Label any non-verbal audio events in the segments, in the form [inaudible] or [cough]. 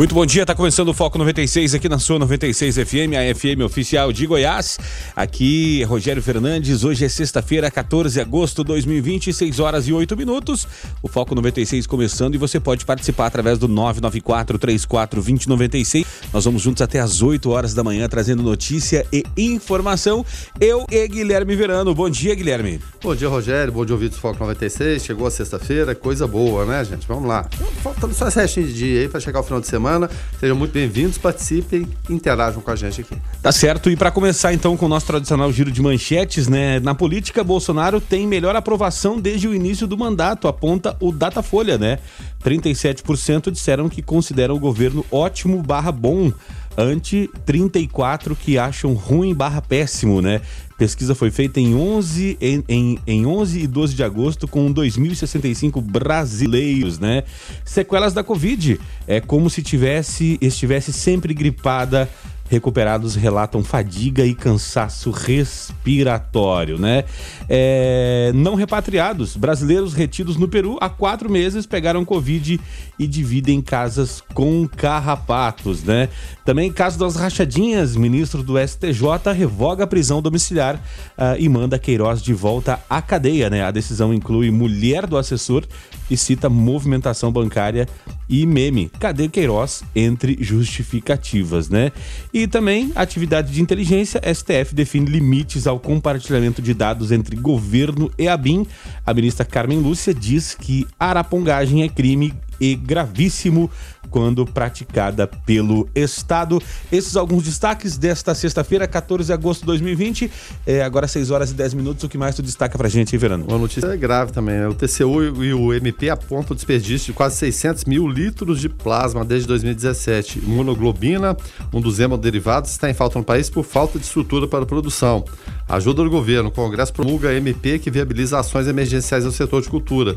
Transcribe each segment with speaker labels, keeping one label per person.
Speaker 1: Muito bom dia, tá começando o Foco 96 aqui na sua 96 FM, a FM oficial de Goiás. Aqui Rogério Fernandes, hoje é sexta-feira, 14 de agosto de 2020, 6 horas e 8 minutos. O Foco 96 começando e você pode participar através do 994 34 2096. Nós vamos juntos até as 8 horas da manhã trazendo notícia e informação. Eu e Guilherme Verano. Bom dia, Guilherme.
Speaker 2: Bom dia, Rogério. Bom dia, ouvidos do Foco 96. Chegou a sexta-feira, coisa boa, né, gente? Vamos lá. Faltando só esse restinho de dia aí para chegar o final de semana. Sejam muito bem-vindos, participem, interajam com a gente aqui.
Speaker 1: Tá certo. E para começar então com o nosso tradicional giro de manchetes, né? Na política, Bolsonaro tem melhor aprovação desde o início do mandato, aponta o Datafolha, né? 37% disseram que consideram o governo ótimo barra bom, ante 34 que acham ruim barra péssimo, né? Pesquisa foi feita em 11, em, em, em 11 e 12 de agosto com 2.065 brasileiros, né? Sequelas da Covid. É como se tivesse, estivesse sempre gripada recuperados relatam fadiga e cansaço respiratório, né? É, não repatriados, brasileiros retidos no Peru há quatro meses pegaram Covid e dividem casas com carrapatos, né? Também caso das rachadinhas, ministro do STJ revoga a prisão domiciliar uh, e manda Queiroz de volta à cadeia, né? A decisão inclui mulher do assessor e cita movimentação bancária e meme. Cadê Queiroz entre justificativas, né? E também atividade de inteligência, STF define limites ao compartilhamento de dados entre governo e a BIM. A ministra Carmen Lúcia diz que arapongagem é crime e gravíssimo quando praticada pelo Estado. Esses alguns destaques desta sexta-feira, 14 de agosto de 2020. É, agora 6 horas e 10 minutos. O que mais tu destaca pra gente, hein, Verano?
Speaker 2: Uma notícia é grave também. Né? O TCU e o MP apontam o desperdício de quase 600 mil litros de plasma desde 2017. Imunoglobina, um dos hemoderivados, está em falta no país por falta de estrutura para a produção. Ajuda do governo. O Congresso promulga MP que viabiliza ações emergenciais no setor de cultura.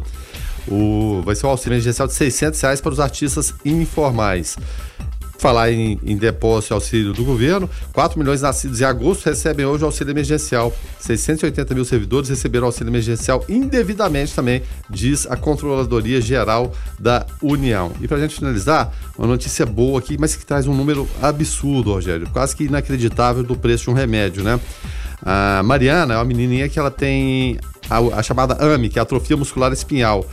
Speaker 2: O, vai ser o auxílio emergencial de 600 reais para os artistas informais. Falar em, em depósito e auxílio do governo, 4 milhões nascidos em agosto recebem hoje o auxílio emergencial. 680 mil servidores receberam auxílio emergencial indevidamente também, diz a Controladoria Geral da União. E para a gente finalizar, uma notícia boa aqui, mas que traz um número absurdo, Rogério, quase que inacreditável do preço de um remédio, né? A Mariana é uma menininha que ela tem a, a, chamada AMI, que é atrofia muscular espinhal.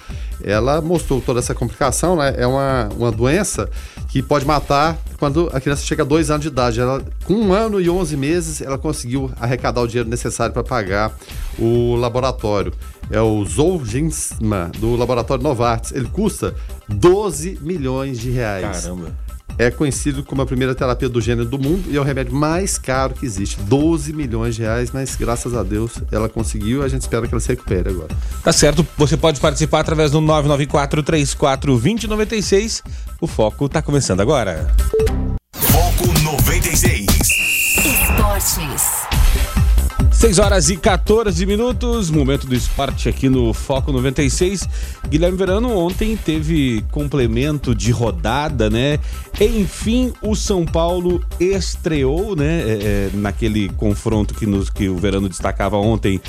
Speaker 2: Ela mostrou toda essa complicação, né? É uma, uma doença que pode matar quando a criança chega a dois anos de idade. Ela, com um ano e onze meses, ela conseguiu arrecadar o dinheiro necessário para pagar o laboratório. É o Zolgensma, do laboratório Novartis. Ele custa 12 milhões de reais.
Speaker 1: Caramba
Speaker 2: é conhecido como a primeira terapia do gênero do mundo e é o remédio mais caro que existe. 12 milhões de reais, mas graças a Deus ela conseguiu e a gente espera que ela se recupere agora.
Speaker 1: Tá certo, você pode participar através do 994 34 2096. O Foco tá começando agora.
Speaker 3: Foco 96.
Speaker 4: Esportes.
Speaker 1: 6 horas e 14 minutos, momento do esporte aqui no Foco 96. Guilherme Verano ontem teve complemento de rodada, né? Enfim, o São Paulo estreou, né? É, é, naquele confronto que, nos, que o Verano destacava ontem,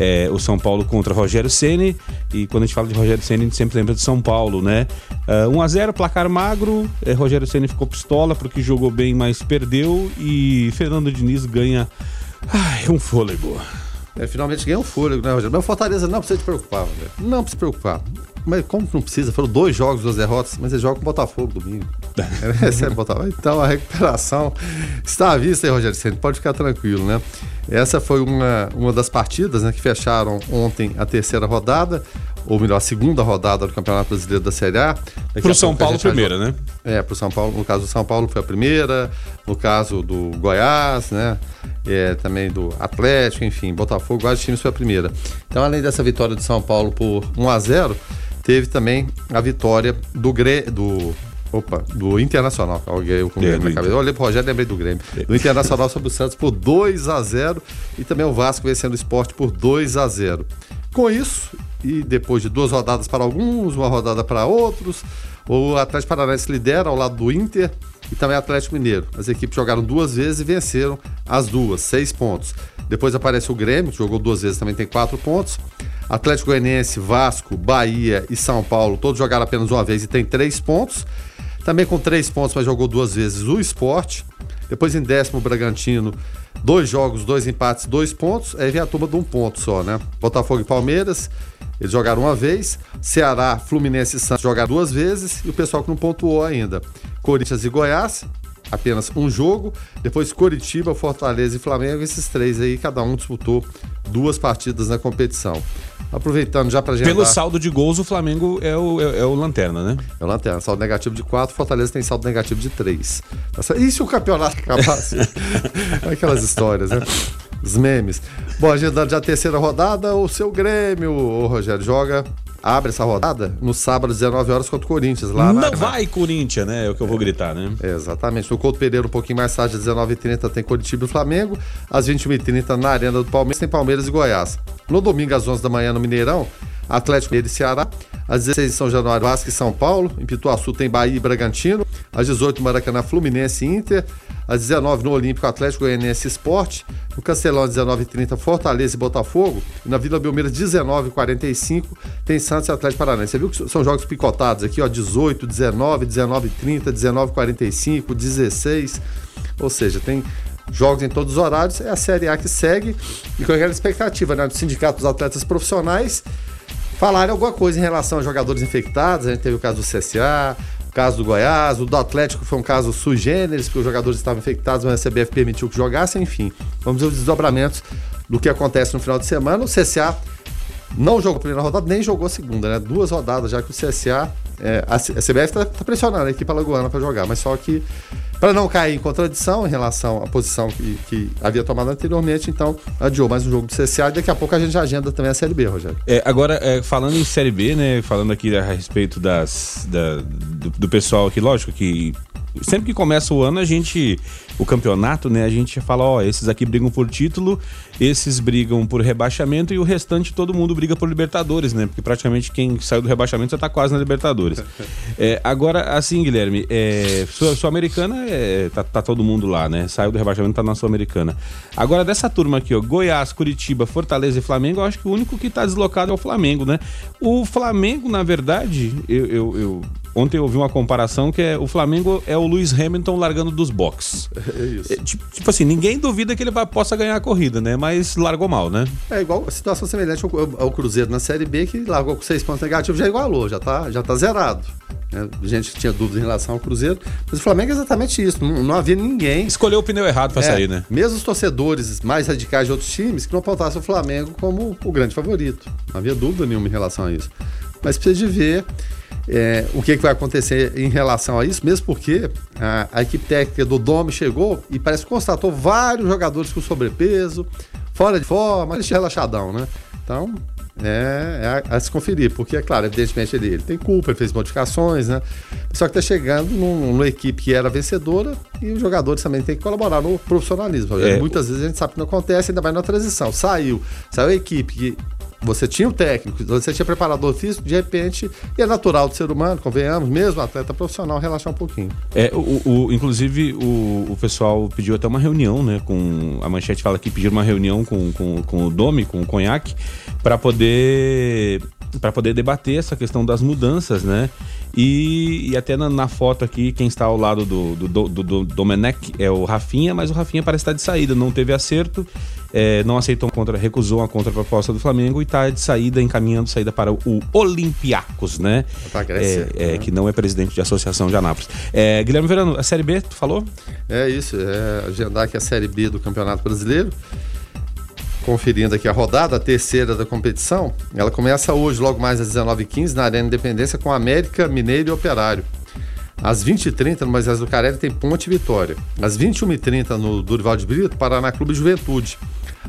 Speaker 1: é, o São Paulo contra Rogério Ceni. E quando a gente fala de Rogério Ceni, a gente sempre lembra de São Paulo, né? Uh, 1 a 0 placar magro. É, Rogério Ceni ficou pistola porque jogou bem, mas perdeu. E Fernando Diniz ganha Ai, um fôlego.
Speaker 2: É, finalmente ganhou um fôlego, né, Rogério? Mas o Fortaleza não precisa te preocupar, Rogério. Não precisa se preocupar. Mas como não precisa? Foram dois jogos, duas derrotas, mas ele joga com o Botafogo domingo. [laughs] Recebe Botafogo. Então a recuperação está à vista aí, Rogério Senna. Pode ficar tranquilo, né? Essa foi uma, uma das partidas né, que fecharam ontem a terceira rodada, ou melhor, a segunda rodada do Campeonato Brasileiro da Série A.
Speaker 1: Para o São Paulo, primeira, né?
Speaker 2: É, para o São Paulo, no caso do São Paulo foi a primeira, no caso do Goiás, né? É, também do Atlético, enfim, Botafogo, vários times foi a primeira. Então, além dessa vitória do São Paulo por 1 a 0 teve também a vitória do Gre do Opa, do Internacional. Alguém eu é, na cabeça. Olhei pro Rogério e lembrei do Grêmio. É. Do Internacional sobre o Santos por 2 a 0 e também o Vasco vencendo o esporte por 2 a 0 Com isso, e depois de duas rodadas para alguns, uma rodada para outros, O Atlético Paranaense lidera ao lado do Inter e também Atlético Mineiro. As equipes jogaram duas vezes e venceram as duas, seis pontos. Depois aparece o Grêmio, que jogou duas vezes, também tem quatro pontos. Atlético Goianiense, Vasco, Bahia e São Paulo, todos jogaram apenas uma vez e tem três pontos. Também com três pontos, mas jogou duas vezes o esporte. Depois em décimo, o Bragantino, dois jogos, dois empates, dois pontos. Aí vem a turma de um ponto só, né? Botafogo e Palmeiras, eles jogaram uma vez. Ceará, Fluminense e Santos jogaram duas vezes. E o pessoal que não pontuou ainda. Corinthians e Goiás, apenas um jogo. Depois Coritiba, Fortaleza e Flamengo. Esses três aí, cada um disputou duas partidas na competição. Aproveitando já para gente.
Speaker 1: Pelo saldo de gols, o Flamengo é o, é, é o Lanterna, né?
Speaker 2: É o Lanterna. Saldo negativo de 4, Fortaleza tem saldo negativo de 3. E se o campeonato [laughs] acabasse? Aquelas histórias, né? Os memes. Bom, agendando já a terceira rodada, o seu Grêmio, o Rogério, joga abre essa rodada no sábado, às 19 horas, contra o Corinthians. Lá
Speaker 1: Não
Speaker 2: na,
Speaker 1: vai, Corinthians, né? É o que eu vou gritar, né?
Speaker 2: É, exatamente. No Couto Pereira, um pouquinho mais tarde, às 19h30, tem Curitiba e Flamengo. Às 21h30, na Arena do Palmeiras, tem Palmeiras e Goiás. No domingo, às 11 da manhã, no Mineirão, Atlético Mineiro e Ceará. Às 16 em São Januário, Vasco e São Paulo. Em Pituaçu tem Bahia e Bragantino. Às 18 Maracanã, Fluminense e Inter. Às 19 no Olímpico, Atlético Goianiense Esporte. No Castelão, às 19h30, Fortaleza e Botafogo. E na Vila Belmiro, às 19h45, tem Santos e Atlético Paranaense. Você viu que são jogos picotados aqui, ó, 18, 19, 19h30, 19h45, 16. Ou seja, tem jogos em todos os horários. É a Série A que segue e com aquela expectativa né, do Sindicato dos Atletas Profissionais falarem alguma coisa em relação a jogadores infectados. A gente teve o caso do CSA, o caso do Goiás, o do Atlético foi um caso sui generis, porque os jogadores estavam infectados, mas a CBF permitiu que jogassem, enfim. Vamos ver os desdobramentos do que acontece no final de semana. O CSA não jogou a primeira rodada, nem jogou a segunda, né? Duas rodadas já que o CSA. É, a, CBF está tá pressionando a equipe alagoana para jogar, mas só que para não cair em contradição em relação à posição que, que, havia tomado anteriormente, então adiou mais um jogo do CSA e daqui a pouco a gente agenda também a Série B, Rogério.
Speaker 1: É, agora, é, falando em Série B, né, falando aqui a respeito das, da, do, do pessoal aqui, lógico que sempre que começa o ano, a gente. O campeonato, né? A gente fala, ó, esses aqui brigam por título, esses brigam por rebaixamento e o restante todo mundo briga por Libertadores, né? Porque praticamente quem saiu do rebaixamento já tá quase na Libertadores. [laughs] é, agora, assim, Guilherme, é, Sul-Americana é, tá, tá, todo mundo lá, né? Saiu do rebaixamento, tá na Sul-Americana. Agora, dessa turma aqui, ó, Goiás, Curitiba, Fortaleza e Flamengo, eu acho que o único que tá deslocado é o Flamengo, né? O Flamengo, na verdade, eu, eu, eu ontem eu ouvi uma comparação que é o Flamengo é o Lewis Hamilton largando dos boxes.
Speaker 2: É isso. É,
Speaker 1: tipo, tipo, assim, ninguém duvida que ele vai, possa ganhar a corrida, né? Mas largou mal, né?
Speaker 2: É igual a situação semelhante ao, ao Cruzeiro na Série B, que largou com seis pontos negativos, já igualou, já tá, já tá zerado. Né? Gente que tinha dúvidas em relação ao Cruzeiro. Mas o Flamengo é exatamente isso. Não, não havia ninguém.
Speaker 1: Escolheu o pneu errado para é, sair, né?
Speaker 2: Mesmo os torcedores mais radicais de outros times que não apontassem o Flamengo como o grande favorito. Não havia dúvida nenhuma em relação a isso. Mas precisa de ver é, o que, que, vai acontecer em relação a isso, mesmo porque a, a, equipe técnica do Dome chegou e parece que constatou vários jogadores com sobrepeso, fora de forma, relaxadão, né? Então, é, é a, a, se conferir, porque, é claro, evidentemente ele, ele, tem culpa, ele fez modificações, né? Só que está chegando num, numa equipe que era vencedora e os jogadores também têm que colaborar no profissionalismo. É. Muitas vezes a gente sabe que não acontece, ainda mais na transição. Saiu, saiu a equipe que você tinha o técnico, você tinha preparador físico, de repente, e é natural do ser humano, convenhamos, mesmo atleta profissional, relaxar um pouquinho.
Speaker 1: É, o, o inclusive, o, o pessoal pediu até uma reunião, né? Com, a manchete fala que pediram uma reunião com, com, com o Domi, com o Conhaque, para poder para poder debater essa questão das mudanças, né? E, e até na, na, foto aqui, quem está ao lado do, do, do, do Domenech é o Rafinha, mas o Rafinha parece estar de saída, não teve acerto, é, não aceitou contra, recusou a contraproposta do Flamengo e está de saída, encaminhando saída para o Olympiacos, né?
Speaker 2: Grécia,
Speaker 1: é, é, que não é presidente de associação de Anápolis. É, Guilherme Verano, a Série B, tu falou?
Speaker 2: É isso, é agendar aqui a Série B do Campeonato Brasileiro conferindo aqui a rodada, a terceira da competição. Ela começa hoje, logo mais às 19h15, na Arena Independência, com América, Mineiro e Operário. Às 20h30, no Moisés do Carelli, tem Ponte Vitória. Às 21h30, no Durival de Brito, Paraná Clube Juventude.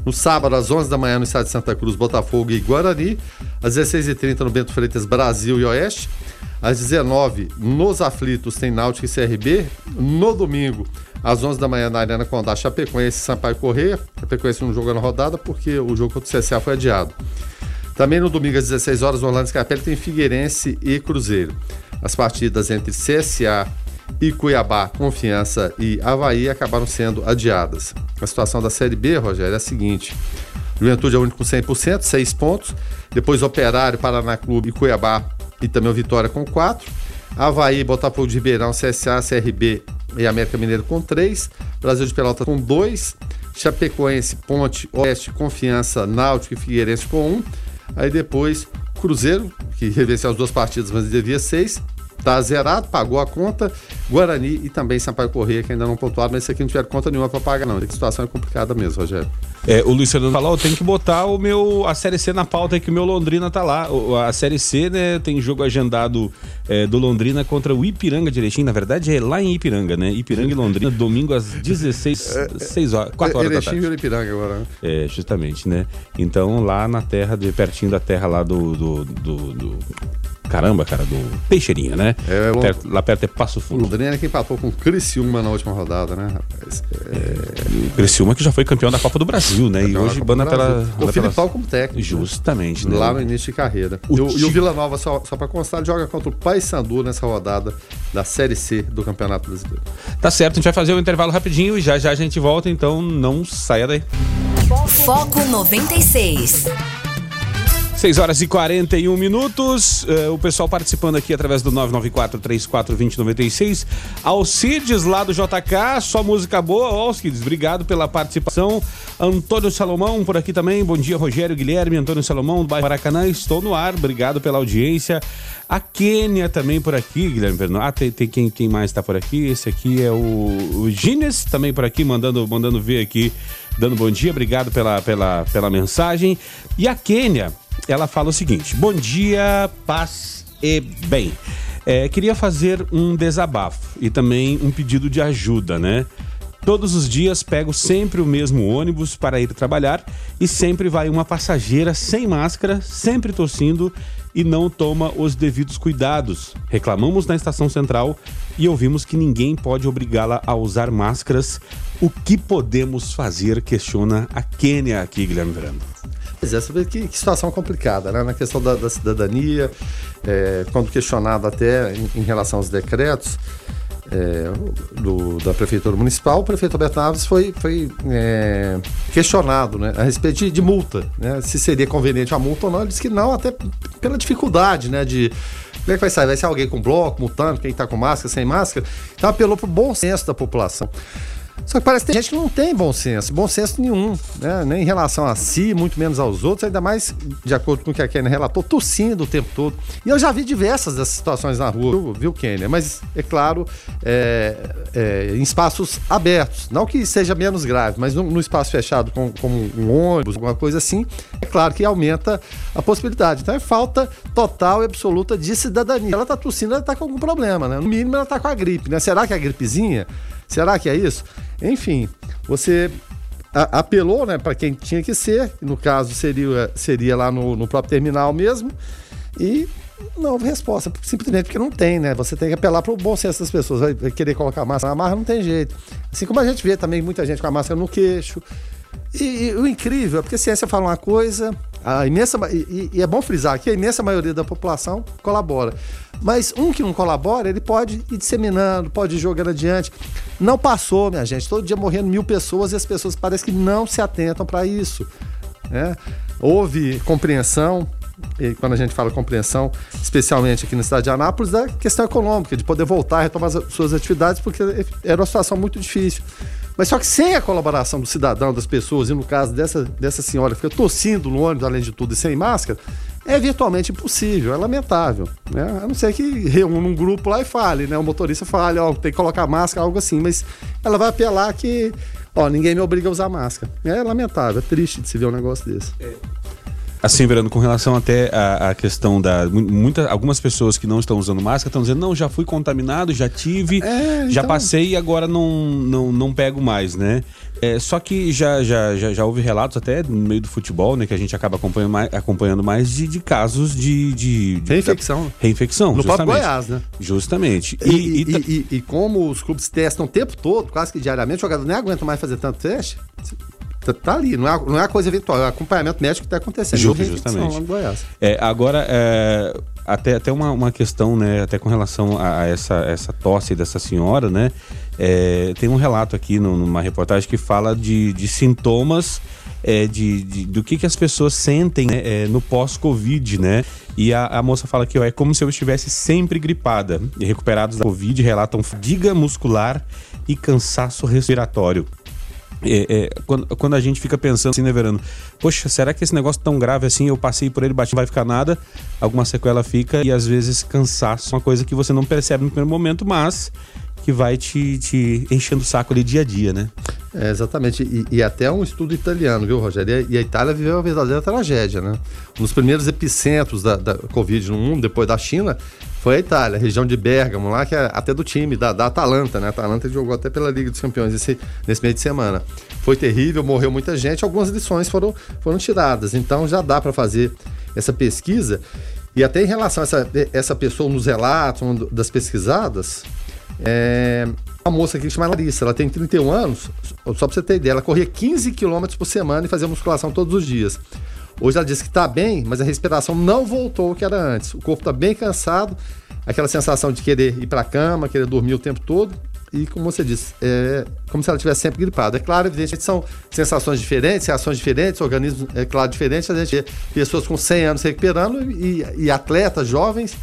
Speaker 2: No sábado, às 11 da manhã, no estado de Santa Cruz, Botafogo e Guarani. Às 16h30, no Bento Freitas, Brasil e Oeste. Às 19 nos Aflitos, tem Náutico e CRB. No domingo, às 11 da manhã na Arena Condá, Chapecoense e Sampaio Correia. Chapecoense não jogou na rodada porque o jogo contra o CSA foi adiado. Também no domingo às 16 horas, Orlando Scarpelli tem Figueirense e Cruzeiro. As partidas entre CSA e Cuiabá, Confiança e Havaí acabaram sendo adiadas. A situação da Série B, Rogério, é a seguinte. Juventude é o único com 100%, 6 pontos. Depois Operário, Paraná Clube e Cuiabá e também o Vitória com 4. Havaí, Botafogo de Ribeirão, CSA, CRB e América Mineiro com 3. Brasil de Pelota com 2. Chapecoense, Ponte, Oeste, Confiança, Náutico e Figueirense com 1. Aí depois Cruzeiro, que revenceu as duas partidas, mas devia 6 Tá zerado, pagou a conta. Guarani e também Sampaio Correia, que ainda não pontuaram, mas esse aqui não tiver conta nenhuma para pagar, não. A situação é complicada mesmo, Rogério.
Speaker 1: É, o Luiz Fernando falou, tem que botar o meu, a Série C na pauta que o meu Londrina tá lá. A Série C, né, tem jogo agendado é, do Londrina contra o Ipiranga Erechim. Na verdade, é lá em Ipiranga, né? Ipiranga e Londrina, [laughs] domingo às 16, é, 6 horas, 4 horas
Speaker 2: Erechim
Speaker 1: da tarde.
Speaker 2: e Ipiranga agora, né?
Speaker 1: É, justamente, né? Então, lá na terra, de, pertinho da terra lá do, do, do, do Caramba, cara, do Peixeirinha, né?
Speaker 2: É,
Speaker 1: Perto- lá perto é Passo
Speaker 2: O
Speaker 1: Fundo.
Speaker 2: Londrina é quem empatou com o Criciúma na última rodada, né, rapaz? É,
Speaker 1: O Criciúma que já foi campeão da Copa do Brasil, né? E
Speaker 2: campeão da
Speaker 1: hoje banda pela.
Speaker 2: O Filipão
Speaker 1: pela-
Speaker 2: como técnico.
Speaker 1: Justamente, né?
Speaker 2: Lá no início de carreira.
Speaker 1: O
Speaker 2: E o, e o Vila Nova, só, só para constar, joga contra o Paysandu nessa rodada da Série C do Campeonato Brasileiro.
Speaker 1: Tá certo, a gente vai fazer um intervalo rapidinho e já já a gente volta, então não saia daí.
Speaker 4: Foco 96.
Speaker 1: 6 horas e 41 minutos. eh, o pessoal participando aqui através do 994-34-2096. Alcides lá do JK, só música boa. Alcides, obrigado pela participação. Antônio Salomão por aqui também. Bom dia, Rogério Guilherme. Antônio Salomão do bairro Maracanã. Estou no ar, obrigado pela audiência. A Quênia também por aqui, Guilherme Vernon. Ah, tem, tem quem, quem mais está por aqui? Esse aqui é o, o Gines também por aqui, mandando, mandando ver aqui, dando bom dia. Obrigado pela, pela, pela mensagem. E a Quênia, ela fala o seguinte: Bom dia, paz e bem. É, queria fazer um desabafo e também um pedido de ajuda, né? Todos os dias pego sempre o mesmo ônibus para ir trabalhar e sempre vai uma passageira sem máscara, sempre tossindo e não toma os devidos cuidados. Reclamamos na estação central e ouvimos que ninguém pode obrigá-la a usar máscaras. O que podemos fazer? Questiona a Quênia aqui, Guilherme Verano.
Speaker 2: Pois é, você vê que, que situação complicada, né? Na questão da, da cidadania, é, quando questionado até em, em relação aos decretos é, do- da Prefeitura Municipal, o prefeito Alberto Naves foi, foi é, questionado né, a respeito de, de multa, né? Se seria conveniente a multa ou não. Ele disse que não, até pela dificuldade, né? De como é que vai sair? Vai ser alguém com bloco, multando, quem está com máscara, sem máscara? Então apelou para o bom senso da população. Só que parece que tem gente que não tem bom senso, bom senso nenhum, né? Nem em relação a si, muito menos aos outros, ainda mais de acordo com o que a Kênia relatou, tossindo o tempo todo. E eu já vi diversas dessas situações na rua, viu, Kênia? Mas, é claro, é, é, em espaços abertos. Não que seja menos grave, mas no, no espaço fechado, como, como um ônibus, alguma coisa assim, é claro que aumenta a possibilidade. Então é falta total e absoluta de cidadania. Ela tá tossindo, ela tá com algum problema, né? No mínimo ela tá com a gripe, né? Será que é a gripezinha? Será que é isso? Enfim, você a- apelou né, para quem tinha que ser, no caso seria, seria lá no, no próprio terminal mesmo, e não houve resposta, simplesmente porque não tem, né? Você tem que apelar para o bom senso das pessoas. Vai, querer colocar máscara na marra, não tem jeito. Assim como a gente vê também muita gente com a máscara no queixo. E, e o incrível é porque a ciência fala uma coisa, a imensa, e, e é bom frisar que a imensa maioria da população colabora. Mas um que não colabora, ele pode ir disseminando, pode ir jogando adiante. Não passou, minha gente. Todo dia morrendo mil pessoas e as pessoas parecem que não se atentam para isso. né? Houve compreensão, e quando a gente fala compreensão, especialmente aqui na cidade de Anápolis, da questão econômica, de poder voltar retomar as suas atividades, porque era uma situação muito difícil. Mas só que sem a colaboração do cidadão, das pessoas, e no caso dessa, dessa senhora que fica tossindo no ônibus, além de tudo, e sem máscara, é virtualmente impossível, é lamentável. Né? A não ser que reúna um grupo lá e fale, né? O motorista fale, ó, tem que colocar máscara, algo assim, mas ela vai apelar que, ó, ninguém me obriga a usar máscara. É lamentável, é triste de se ver um negócio desse.
Speaker 1: Assim, Verano, com relação até à, à questão da. mu- Muita, algumas pessoas que não estão usando máscara estão dizendo, não, já fui contaminado, já tive,
Speaker 2: É,
Speaker 1: já
Speaker 2: então-
Speaker 1: passei e agora não, não, não pego mais, né? É, só que já, já, já, já houve relatos até no meio do futebol, né? Que a gente acaba acompanhando mais, acompanhando mais de, de casos de, de, de-
Speaker 2: Reinfecção.
Speaker 1: Reinfecção,
Speaker 2: No próprio
Speaker 1: justamente.
Speaker 2: Goiás, né?
Speaker 1: Justamente.
Speaker 2: E,
Speaker 1: E, e
Speaker 2: e- e- como os clubes testam o tempo todo, quase que diariamente, o jogador nem aguenta mais fazer tanto teste, Tá, tá ali, não é, não é coisa eventual, é acompanhamento médico que está acontecendo.
Speaker 1: Justo, justamente. É, agora, é, até, até uma, uma questão, né, até com relação a, a essa, essa tosse dessa senhora, né, é, tem um relato aqui no, numa reportagem que fala de, de sintomas é, de, de, do que, que as pessoas sentem né, é, no pós-Covid, né? E a, a, moça fala que ó, é como se eu estivesse sempre gripada. E recuperados da Covid relatam fadiga muscular e cansaço respiratório. É, é, quando, quando, a gente fica pensando assim, né, Verano? Poxa, será que esse negócio tão grave assim, eu passei por ele, bati, não vai ficar nada? Alguma sequela fica e às vezes cansaço, uma coisa que você não percebe no primeiro momento, mas que vai te, te enchendo o saco ali dia a dia, né?
Speaker 2: É, exatamente. E, e, até um estudo italiano, viu, Rogério? E a Itália viveu uma verdadeira tragédia, né? Um dos primeiros epicentros da, da Covid no mundo, depois da China, foi a Itália, a região de Bergamo, lá, que é até do time, da, da Atalanta, né? A Atalanta jogou até pela Liga dos Campeões esse, nesse meio de semana. Foi terrível, morreu muita gente, algumas lições foram, foram tiradas. Então já dá para fazer essa pesquisa. E até em relação a essa, essa pessoa nos relatos das pesquisadas, é, uma moça aqui que chama Larissa, ela tem 31 anos, só pra você ter ideia, ela corria 15 km por semana e fazia musculação todos os dias. Hoje ela disse que tá bem, mas a respiração não voltou ao que era antes. O corpo tá bem cansado, aquela sensação de querer ir para a cama, querer dormir o tempo todo. E como você disse, é como se ela tivesse sempre gripada. É claro, evidentemente, são sensações diferentes, reações diferentes, organismos, é claro, diferentes. A gente vê pessoas com 100 anos recuperando e, e atletas jovens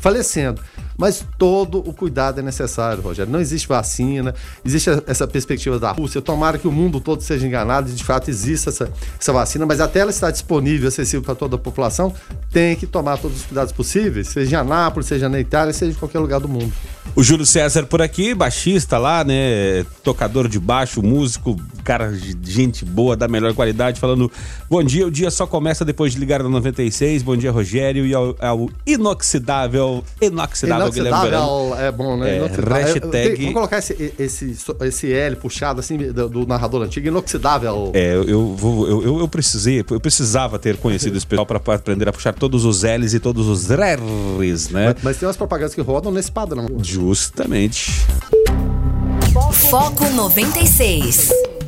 Speaker 2: falecendo. Mas todo o cuidado é necessário, Rogério. Não existe vacina, existe essa perspectiva da Rússia. Tomara que o mundo todo seja enganado e de fato exista essa, essa vacina, mas até ela estar disponível, acessível para toda a população, tem que tomar todos os cuidados possíveis, seja em Anápolis, seja na Itália, seja em qualquer lugar do mundo.
Speaker 1: O Júlio César por aqui, baixista lá, né? Tocador de baixo, músico, cara de gente boa, da melhor qualidade, falando bom dia, o dia só começa depois de ligar na 96. Bom dia, Rogério, e ao, ao inoxidável, inoxidável
Speaker 2: Inoxidável é bom, né?
Speaker 1: É, hashtag...
Speaker 2: Vamos colocar esse, esse, esse L puxado assim do, do narrador antigo, inoxidável.
Speaker 1: É, eu, vou, eu, eu, eu, precisei, eu precisava ter conhecido esse pessoal para aprender a puxar todos os L's e todos os R's, né?
Speaker 2: Mas, mas tem umas propagandas que rodam nesse padrão.
Speaker 1: Justamente.
Speaker 4: Foco 96.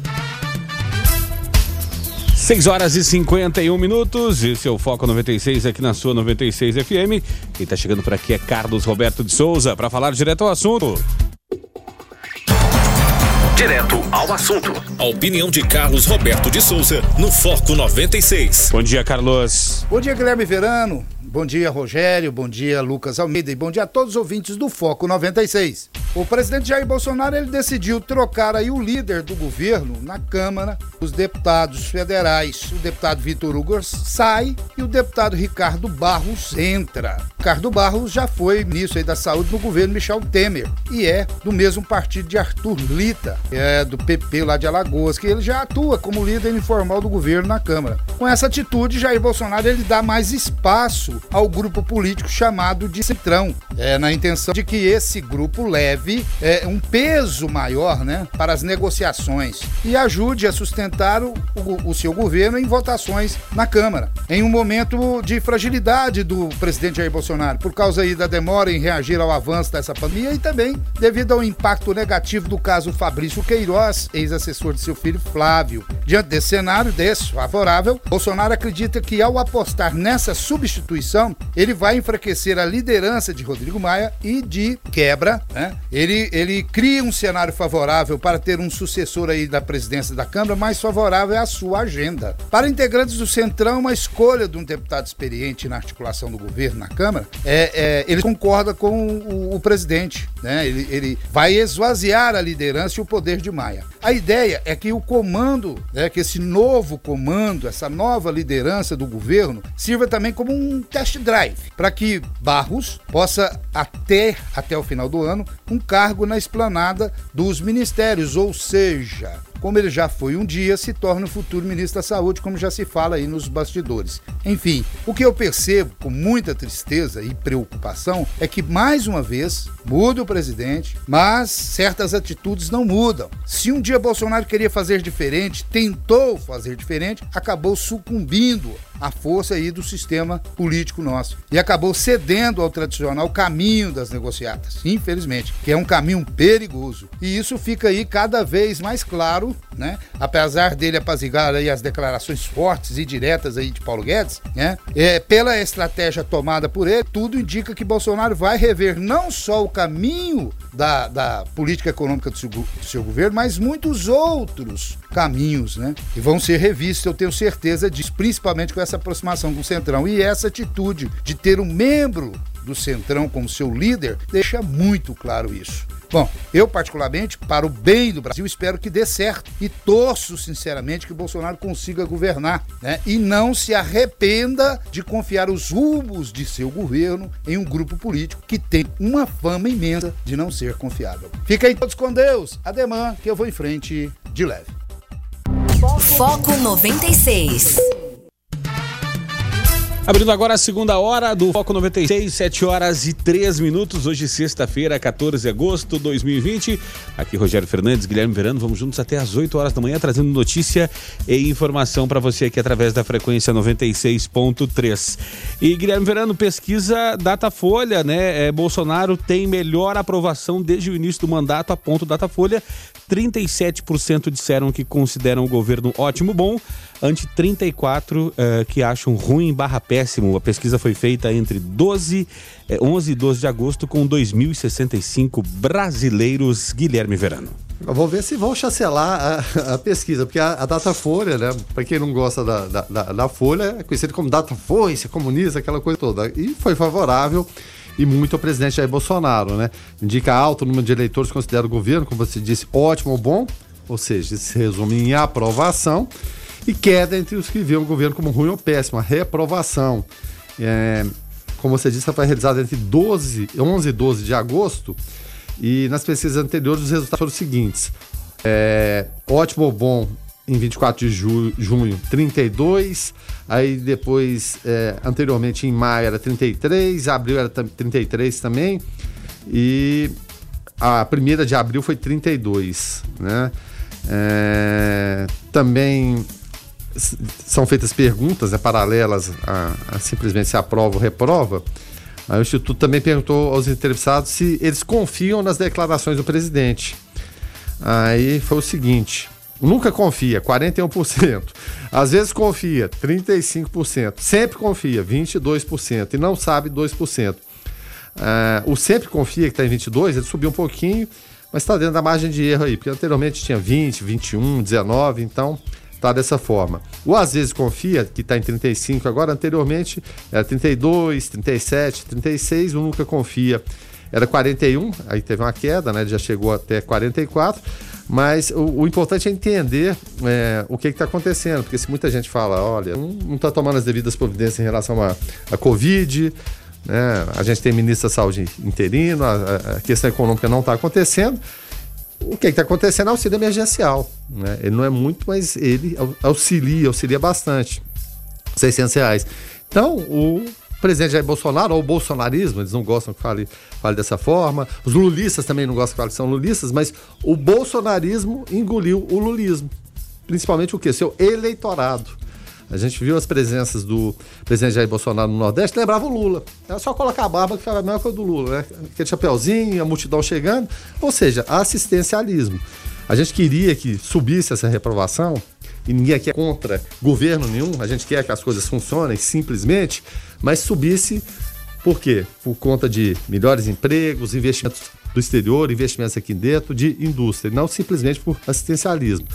Speaker 1: 6 horas e 51 minutos. Esse é o Foco 96 aqui na sua 96 FM. Quem está chegando por aqui é Carlos Roberto de Souza para falar direto ao assunto.
Speaker 3: Direto ao assunto.
Speaker 5: A opinião de Carlos Roberto de Souza no Foco 96.
Speaker 1: Bom dia, Carlos.
Speaker 6: Bom dia, Guilherme Verano. Bom dia, Rogério. Bom dia, Lucas Almeida. E bom dia a todos os ouvintes do Foco 96. O presidente Jair Bolsonaro ele decidiu trocar aí o líder do governo na Câmara, os deputados federais. O deputado Vitor Hugo sai e o deputado Ricardo Barros entra. Ricardo Barros já foi ministro aí da Saúde no governo Michel Temer e é do mesmo partido de Arthur Lita, é do PP lá de Alagoas, que ele já atua como líder informal do governo na Câmara. Com essa atitude, Jair Bolsonaro ele dá mais espaço ao grupo político chamado de Centrão, é, na intenção de que esse grupo leve é, um peso maior né, para as negociações e ajude a sustentar o, o, o seu governo em votações na Câmara. Em um momento de fragilidade do presidente Jair Bolsonaro, por causa aí da demora em reagir ao avanço dessa pandemia e também devido ao impacto negativo do caso Fabrício Queiroz, ex-assessor de seu filho Flávio. Diante desse cenário desfavorável, Bolsonaro acredita que ao apostar nessa substituição ele vai enfraquecer a liderança de Rodrigo Maia e de quebra, né? Ele, ele cria um cenário favorável para ter um sucessor aí da presidência da Câmara mais favorável à sua agenda. Para integrantes do Centrão, a escolha de um deputado experiente na articulação do governo na Câmara, é, é ele concorda com o, o presidente, né? Ele, ele vai esvaziar a liderança e o poder de Maia. A ideia é que o comando, né, que esse novo comando, essa nova liderança do governo, sirva também como um test drive para que Barros possa até até o final do ano um cargo na esplanada dos ministérios, ou seja, como ele já foi um dia, se torna o futuro ministro da Saúde, como já se fala aí nos bastidores. Enfim, o que eu percebo com muita tristeza e preocupação é que, mais uma vez, muda o presidente, mas certas atitudes não mudam. Se um dia Bolsonaro queria fazer diferente, tentou fazer diferente, acabou sucumbindo à força aí do sistema político nosso e acabou cedendo ao tradicional caminho das negociatas, infelizmente, que é um caminho perigoso. E isso fica aí cada vez mais claro né? Apesar dele apazigar aí as declarações fortes e diretas aí de Paulo Guedes, né? É, pela estratégia tomada por ele, tudo indica que Bolsonaro vai rever não só o caminho da, da política econômica do seu, do seu governo, mas muitos outros caminhos, né? E vão ser revistos, eu tenho certeza disso, principalmente com essa aproximação com o Centrão. E essa atitude de ter um membro do Centrão como seu líder deixa muito claro isso. Bom, eu particularmente, para o bem do Brasil, espero que dê certo e torço sinceramente que Bolsonaro consiga governar, né? E não se arrependa de confiar os rumos de seu governo em um grupo político que tem uma fama imensa de não ser confiável. Fiquem todos com Deus. Ademã, que eu vou em frente de leve.
Speaker 4: Foco 96.
Speaker 1: Abrindo agora a segunda hora do Foco 96, 7 horas e 3 minutos. Hoje, sexta-feira, 14 de agosto de 2020. Aqui, Rogério Fernandes, Guilherme Verano. Vamos juntos até as 8 horas da manhã, trazendo notícia e informação para você aqui através da frequência 96.3. E Guilherme Verano, pesquisa Datafolha, né? É, Bolsonaro tem melhor aprovação desde o início do mandato, a ponto Datafolha. 37% disseram que consideram o governo ótimo, bom ante 34 uh, que acham ruim barra péssimo. A pesquisa foi feita entre 12, eh, 11 e 12 de agosto com 2.065 brasileiros. Guilherme Verano.
Speaker 2: Eu vou ver se vão chancelar a, a pesquisa, porque a, a Datafolha, né? Para quem não gosta da, da, da, da Folha, é conhecido como Datafolha, comunista, aquela coisa toda. E foi favorável e muito ao presidente Jair Bolsonaro, né? Indica alto número de eleitores que considera o governo, como você disse, ótimo ou bom, ou seja, se resume em aprovação e queda entre os que viam o governo como ruim ou péssimo, a reprovação. É, como você disse, foi realizada entre 12, 11 e 12 de agosto, e nas pesquisas anteriores os resultados foram os seguintes: é, ótimo ou bom em 24 de ju junho, 32, aí depois, é, anteriormente em maio era 33, abril era 33 também, e a primeira de abril foi 32, né? É, também são feitas perguntas né, paralelas a, a, simplesmente se aprova ou reprova. Aí o Instituto também perguntou aos entrevistados se eles confiam nas declarações do presidente. Aí foi o seguinte: nunca confia, 41%. Às vezes confia, 35%. Sempre confia, 22%. E não sabe, 2%. Uh, o sempre confia, que está em 22%, ele subiu um pouquinho, mas está dentro da margem de erro aí, porque anteriormente tinha 20, 21, 19, então tá dessa forma. O vezes confia, que está em 35 agora, anteriormente era 32, 37, 36, o nunca confia era 41, aí teve uma queda, né? Já chegou até 44. Mas o, o importante é entender é, o que está acontecendo, porque se muita gente fala, olha, não está tomando as devidas providências em relação à, à Covid, né? a gente tem ministro da saúde interino, a, a questão econômica não está acontecendo, o que está acontecendo é auxílio emergencial. Né? Ele não é muito, mas ele auxilia, auxilia bastante. 600 reais. Então, o presidente Jair Bolsonaro, ou o bolsonarismo, eles não gostam que fale, fale dessa forma. Os lulistas também não gostam que fale que são lulistas, mas o bolsonarismo engoliu o lulismo. Principalmente o quê? Seu eleitorado. A gente viu as presenças do presidente Jair Bolsonaro no Nordeste, lembrava o Lula. Era só colocar a barba que era a mesma coisa do Lula, né? Aquele chapeuzinho, a multidão chegando. Ou seja, assistencialismo. A gente queria que subisse essa reprovação, e ninguém aqui é contra governo nenhum, a gente quer que as coisas funcionem simplesmente, mas subisse por quê? Por conta de melhores empregos, investimentos do exterior, investimentos aqui dentro, de indústria, não simplesmente por assistencialismo.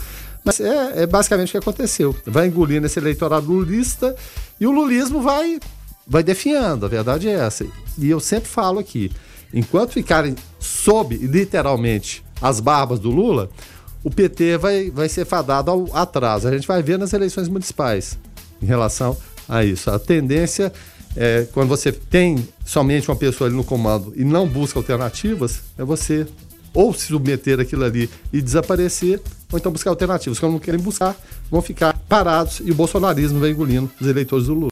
Speaker 2: Mas é, é basicamente o que aconteceu. Vai engolindo esse eleitorado lulista e o lulismo vai, vai definhando, a verdade é essa. E eu sempre falo aqui, enquanto ficarem sob, literalmente, as barbas do Lula, o PT vai, vai ser fadado ao atraso. A gente vai ver nas eleições municipais em relação a isso. A tendência é, quando você tem somente uma pessoa ali no comando e não busca alternativas, é você ou se submeter aquilo ali e desaparecer, ou então buscar alternativas. Quando não querem buscar, vão ficar parados e o bolsonarismo vai engolindo os eleitores do Lula.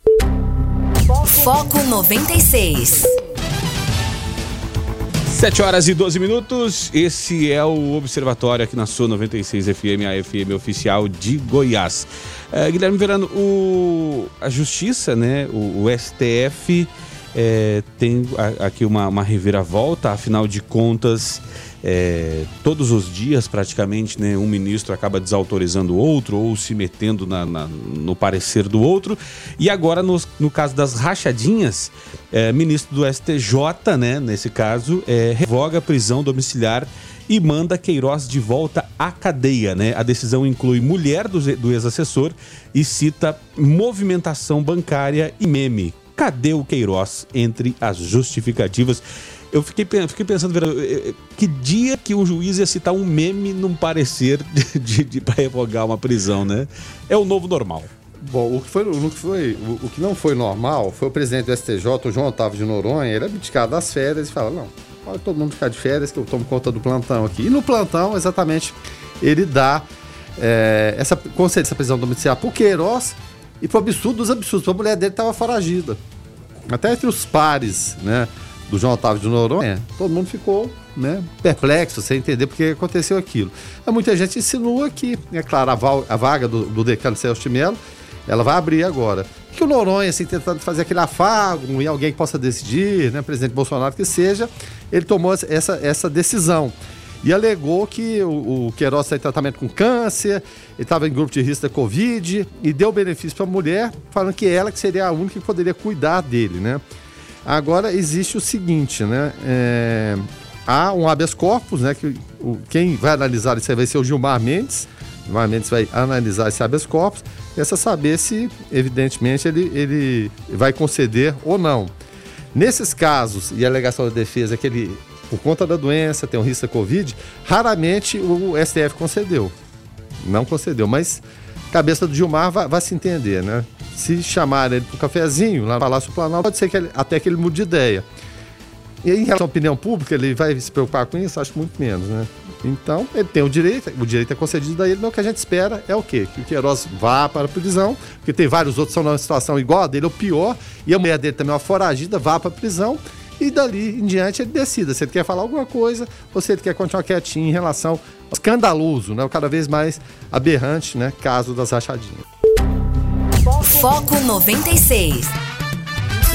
Speaker 4: Foco 96.
Speaker 1: 7 horas e 12 minutos. Esse é o Observatório aqui na sua 96 FM, a FM oficial de Goiás. Uh, Guilherme Verano, o, a Justiça, né, o, o STF, é, tem aqui uma, uma reviravolta, afinal de contas, é, todos os dias, praticamente, né, um ministro acaba desautorizando o outro ou se metendo na, na, no parecer do outro. E agora, no, no caso das rachadinhas, é, ministro do STJ, né, nesse caso, é, revoga a prisão domiciliar e manda Queiroz de volta à cadeia. Né? A decisão inclui mulher do, do ex-assessor e cita movimentação bancária e meme. Cadê o Queiroz entre as justificativas? Eu fiquei, fiquei pensando, eh, eh, que dia que um juiz ia citar um meme num parecer de, de, de para revogar uma prisão, né? É o novo normal.
Speaker 2: Bom, o que, foi, o, que foi, o, o, que não foi normal foi o presidente do STJ, o João Otávio de Noronha, ele abdicado das férias e fala, não, pode todo mundo ficar de férias que eu tomo conta do plantão aqui. E no plantão, exatamente, ele dá é, essa, concede essa prisão domiciliar pro Queiroz e pro absurdo dos absurdos, a mulher dele estava foragida. Até entre os pares, né, do João Otávio de Noronha, todo mundo ficou né, perplexo, sem entender porque aconteceu aquilo. Muita gente insinua que, é claro, a, a vaga do, do decano Celso Melo ela vai abrir agora. Que o Noronha, assim, tentando fazer aquele afago e alguém que possa decidir, né, presidente Bolsonaro que seja, ele tomou essa, essa decisão. E alegou que o, o Queiroz está em tratamento com câncer, ele estava em grupo de risco da Covid e deu benefício para a mulher, falando que ela que seria a única que poderia cuidar dele, né? Agora existe o seguinte, né? É, há um habeas corpus, né? Que o, quem vai analisar isso vai ser o Gilmar Mendes. Gilmar Mendes vai analisar esse habeas corpus Resta saber se, evidentemente, ele, ele vai conceder ou não. Nesses casos, e a alegação da defesa é que ele, por conta da doença, tem um risco da Covid, raramente o STF concedeu. Não concedeu, mas cabeça do Gilmar vai, vai se entender, né? Se chamar ele para o cafezinho lá no Palácio Planalto, pode ser que ele, até que ele mude de ideia. E em relação à opinião pública, ele vai se preocupar com isso? Acho muito menos, né? Então, ele tem o direito, o direito é concedido a ele, mas o que a gente espera é o quê? Que o Queiroz vá para a prisão, porque tem vários outros que estão numa situação igual a dele, ou pior, e a mulher dele também é uma foragida, vá para a prisão, e dali em diante ele decida se ele quer falar alguma coisa ou se ele quer continuar quietinho em relação ao escandaloso, né? O cada vez mais aberrante, né? Caso das rachadinhas.
Speaker 4: Foco 96.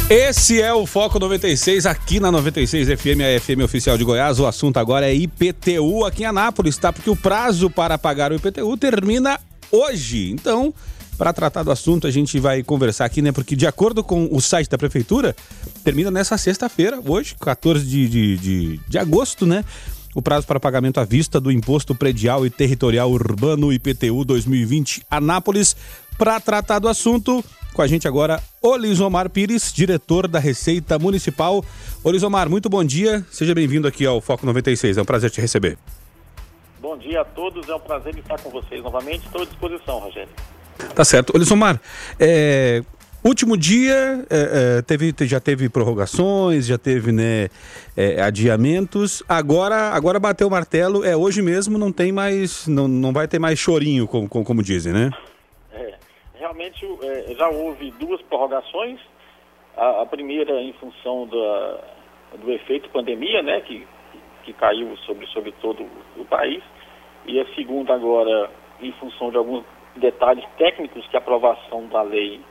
Speaker 1: Esse é o Foco 96 aqui na 96 FM, a FM oficial de Goiás. O assunto agora é IPTU aqui em Anápolis, tá? Porque o prazo para pagar o IPTU termina hoje. Então, para tratar do assunto, a gente vai conversar aqui, né? Porque de acordo com o site da prefeitura, termina nessa sexta-feira, hoje, 14 de, de, de, de agosto, né? o prazo para pagamento à vista do Imposto Predial e Territorial Urbano IPTU 2020 Anápolis. Para tratar do assunto, com a gente agora, Olisomar Pires, diretor da Receita Municipal. Olisomar, muito bom dia. Seja bem-vindo aqui ao Foco 96. É um prazer te receber.
Speaker 7: Bom dia a todos. É um prazer estar com vocês novamente. Estou à disposição, Rogério.
Speaker 1: Tá certo. Olisomar, é, Último dia, é, é, teve, já teve prorrogações, já teve né, é, adiamentos. Agora, agora bateu o martelo, é hoje mesmo, não tem mais, não, não vai ter mais chorinho, como, como dizem, né?
Speaker 7: Realmente é, já houve duas prorrogações. A, a, primeira em função da, do efeito pandemia, né, que, que caiu sobre, sobre todo o país. E a segunda agora em função de alguns detalhes técnicos que a aprovação da lei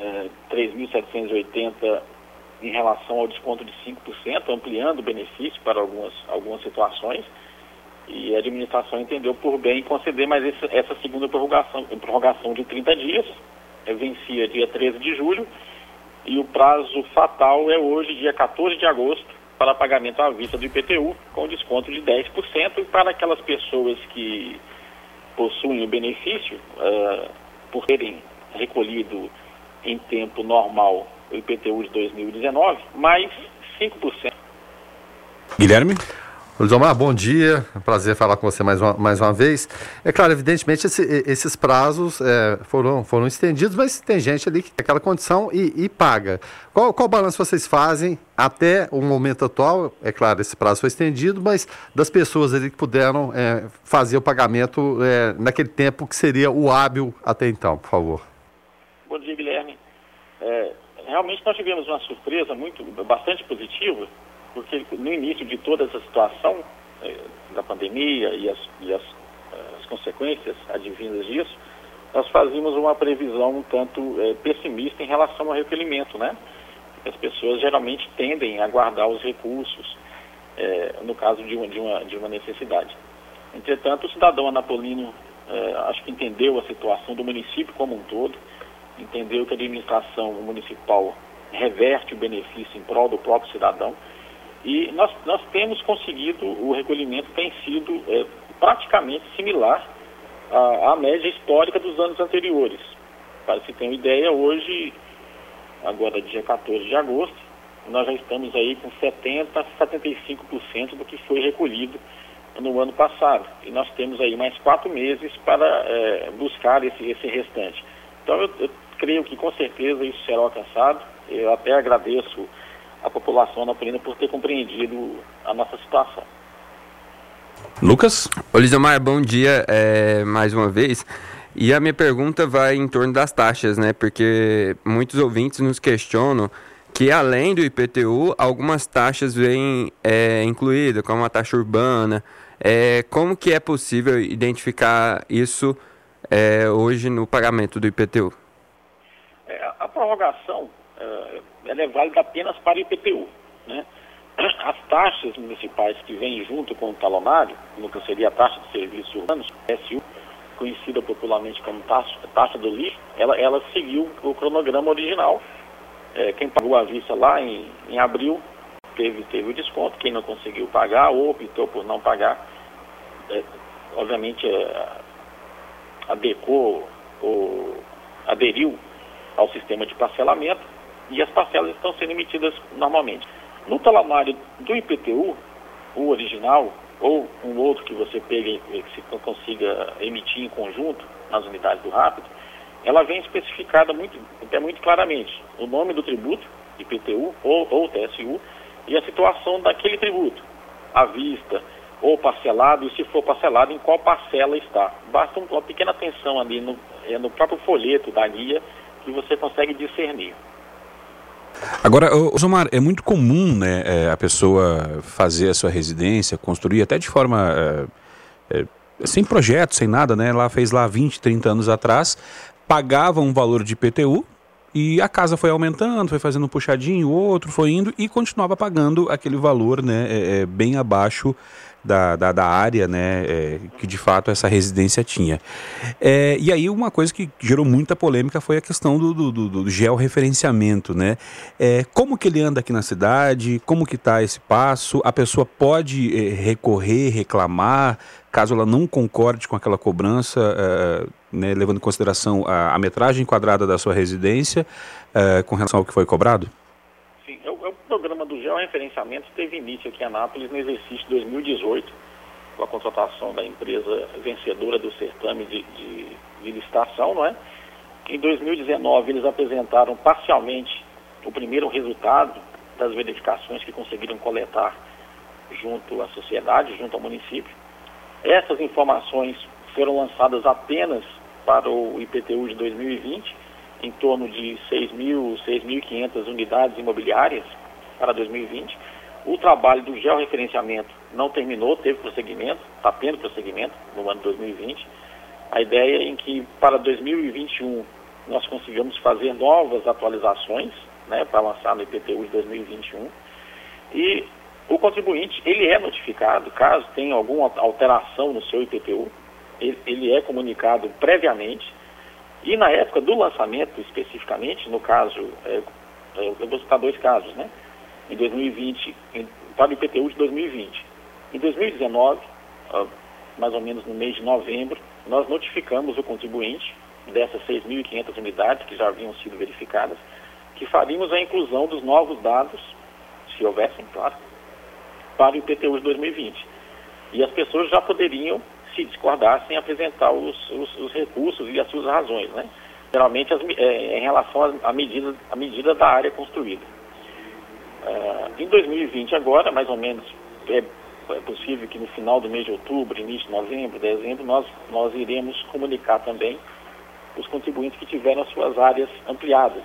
Speaker 7: é, 3.780 em relação ao desconto de 5%, ampliando o benefício para algumas, algumas situações e a administração entendeu por bem conceder mais essa, essa segunda prorrogação, prorrogação de 30 dias, é, vencia dia 13 de julho, e o prazo fatal é hoje, dia 14 de agosto, para pagamento à vista do IPTU, com desconto de 10%, e para aquelas pessoas que possuem o benefício, uh, por terem recolhido em tempo normal o IPTU de 2019, mais 5%.
Speaker 1: Guilherme?
Speaker 2: Luizomar, bom dia. É prazer falar com você mais uma, mais uma vez. É claro, evidentemente, esse, esses prazos é, foram, foram estendidos, mas tem gente ali que tem aquela condição e, e paga. Qual, qual balanço vocês fazem até o momento atual? É claro, esse prazo foi estendido, mas das pessoas ali que puderam é, fazer o pagamento é, naquele tempo que seria o hábil até então, por favor.
Speaker 7: Bom dia, Guilherme. É, realmente nós tivemos uma surpresa muito, bastante positiva porque no início de toda essa situação eh, da pandemia e as, e as, as, consequências advindas disso, nós fazíamos uma previsão um tanto eh, pessimista em relação ao recolhimento, né? As pessoas geralmente tendem a guardar os recursos no caso de uma, de, uma, de uma necessidade. Entretanto, o cidadão anapolino acho que entendeu a situação do município como um todo, entendeu que a administração municipal reverte o benefício em prol do próprio cidadão e nós, nós temos conseguido, o recolhimento tem sido é, praticamente similar à, à média histórica dos anos anteriores. Para se ter uma ideia, hoje, agora dia 14 de agosto, nós já estamos aí com 70%, 75% do que foi recolhido no ano passado. E nós temos aí mais quatro meses para é, buscar esse, esse restante. Então eu, eu creio que com certeza isso será alcançado. Eu até agradeço a população napolina por ter compreendido a nossa situação.
Speaker 1: Lucas?
Speaker 8: Olisomar, bom dia é, mais uma vez. E a minha pergunta vai em torno das taxas, né? Porque muitos ouvintes nos questionam que além do IPTU, algumas taxas vêm é, incluídas, como a taxa urbana. É, como que é possível identificar isso é, hoje no pagamento do IPTU?
Speaker 7: É, a prorrogação ela é válida apenas para IPTU. Né? [clears throat] As taxas municipais que vêm junto com o talonário, no que seria a taxa de serviços urbanos, SU, conhecida popularmente como taxa, taxa do lixo, ela, ela seguiu o cronograma original. É, quem pagou a vista lá em, em abril teve, teve o desconto, quem não conseguiu pagar ou optou por não pagar, é, obviamente é, adequou ou aderiu ao sistema de parcelamento e as parcelas estão sendo emitidas normalmente. No talonário do IPTU, o original, ou um outro que você pegue e que se consiga emitir em conjunto nas unidades do rápido, ela vem especificada muito, é muito claramente o nome do tributo, IPTU ou, ou TSU, e a situação daquele tributo, à vista ou parcelado, e se for parcelado, em qual parcela está. Basta uma pequena atenção ali no, é no próprio folheto da guia que você consegue discernir.
Speaker 1: Agora, Osomar, é muito comum né, é, a pessoa fazer a sua residência, construir até de forma. É, é, sem projeto, sem nada, né? Ela fez lá 20, 30 anos atrás, pagava um valor de IPTU e a casa foi aumentando, foi fazendo um puxadinho, outro foi indo e continuava pagando aquele valor né, é, é bem abaixo da, da, da área né, é, que de fato essa residência tinha. É, e aí uma coisa que gerou muita polêmica foi a questão do, do, do, do georreferenciamento. Né? É, como que ele anda aqui na cidade, como que está esse passo, a pessoa pode é, recorrer, reclamar, caso ela não concorde com aquela cobrança, é, né, levando em consideração a, a, metragem quadrada da sua residência é, com relação ao que foi cobrado?
Speaker 7: Programa do georreferenciamento teve início aqui em Anápolis no exercício 2018, com a contratação da empresa vencedora do certame de, de, de licitação, não é? Em 2019, eles apresentaram parcialmente o primeiro resultado das verificações que conseguiram coletar junto à sociedade, junto ao município. Essas informações foram lançadas apenas para o IPTU de 2020, em torno de 6.000, 6.500 unidades imobiliárias, para 2020. O trabalho do georreferenciamento não terminou, teve prosseguimento, está tendo prosseguimento no ano 2020. A ideia é em que para 2021 nós consigamos fazer novas atualizações né, para lançar no IPTU de 2021. E o contribuinte, ele é notificado, caso tenha alguma alteração no seu IPTU, ele, ele é comunicado previamente. E na época do lançamento, especificamente, no caso, é, eu vou citar dois casos, né? Em 2020, em, para o IPTU de 2020. Em 2019, mais ou menos no mês de novembro, nós notificamos o contribuinte dessas 6.500 unidades que já haviam sido verificadas, que faríamos a inclusão dos novos dados, se houvessem, claro, para o IPTU de 2020. E as pessoas já poderiam se discordar sem apresentar os, os, os recursos e as suas razões, né? Geralmente as, é, em relação à medida, à medida da área construída. Uh, em 2020 agora, mais ou menos, é, é, possível que no final do mês de outubro, início de novembro, dezembro, nós, nós iremos comunicar também os contribuintes que tiveram as suas áreas ampliadas,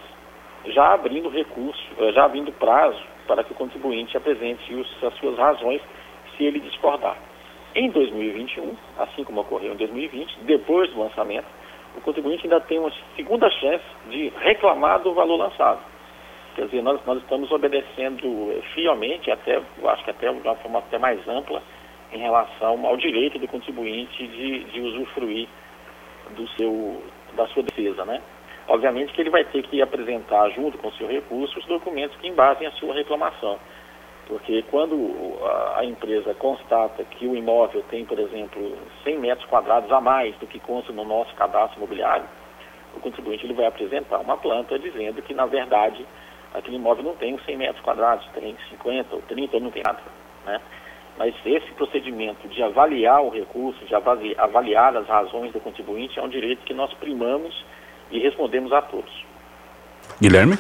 Speaker 7: já abrindo recurso, eh, já abrindo prazo para que o contribuinte apresente os, as suas razões se ele discordar. Em 2021, assim como ocorreu em 2020, depois do lançamento, o contribuinte ainda tem uma segunda chance de reclamar do valor lançado. Quer dizer, nós, nós estamos obedecendo eh, fielmente, até, acho que até de uma forma até mais ampla, em relação ao direito do contribuinte de, de usufruir do seu, da sua defesa, né? Obviamente que ele vai ter que apresentar, junto com o seu recurso, os documentos que embasem a sua reclamação. Porque quando a, a empresa constata que o imóvel tem, por exemplo, 100 metros quadrados a mais do que consta no nosso cadastro imobiliário, o contribuinte ele vai apresentar uma planta dizendo que, na verdade, aquele imóvel não tem 100 metros quadrados, tem 50 ou 30 ou não tem nada. Né? Mas esse procedimento de avaliar o recurso, de avaliar as razões do contribuinte, é um direito que nós primamos e respondemos a todos.
Speaker 1: Guilherme?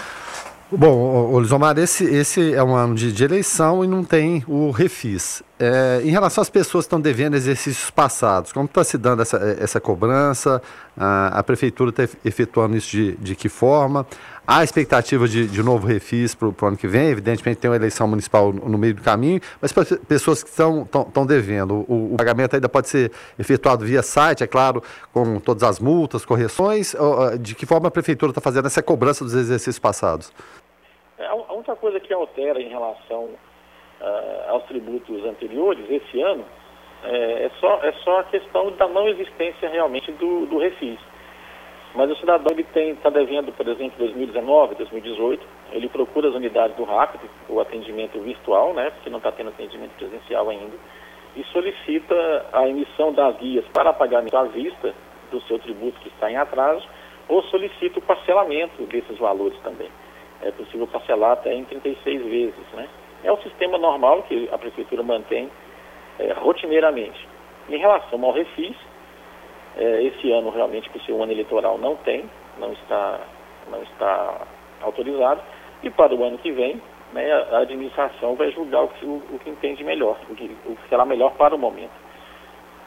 Speaker 2: Bom, Olisomar, esse, esse é um ano de, de eleição e não tem o refis. É, em relação às pessoas que estão devendo exercícios passados, como está se dando essa, essa cobrança? A, a prefeitura está efetuando isso de, de que forma? Há expectativa de, de novo refis para o ano que vem? Evidentemente tem uma eleição municipal no meio do caminho, mas para pessoas que estão, estão, devendo, o, o, pagamento ainda pode ser efetuado via site, é claro, com todas as multas, correções. De que forma a prefeitura está fazendo essa cobrança dos exercícios passados?
Speaker 7: É, a única coisa que altera em relação uh, aos tributos anteriores, esse ano, é, é, só, é só a questão da não existência realmente do, do refis. Mas o cidadão está devendo, por exemplo, 2019, 2018, ele procura as unidades do Rápido, o atendimento virtual, né, porque não está tendo atendimento presencial ainda, e solicita a emissão das guias para pagamento à vista do seu tributo que está em atraso, ou solicita o parcelamento desses valores também é possível parcelar até em 36 vezes. Né? É o sistema normal que a Prefeitura mantém é, rotineiramente. Em relação ao refis, é, esse ano realmente, por ser um ano eleitoral, não tem, não está, não está autorizado. E para o ano que vem, né, a administração vai julgar o que, o, o que entende melhor, o que, o que será melhor para o momento.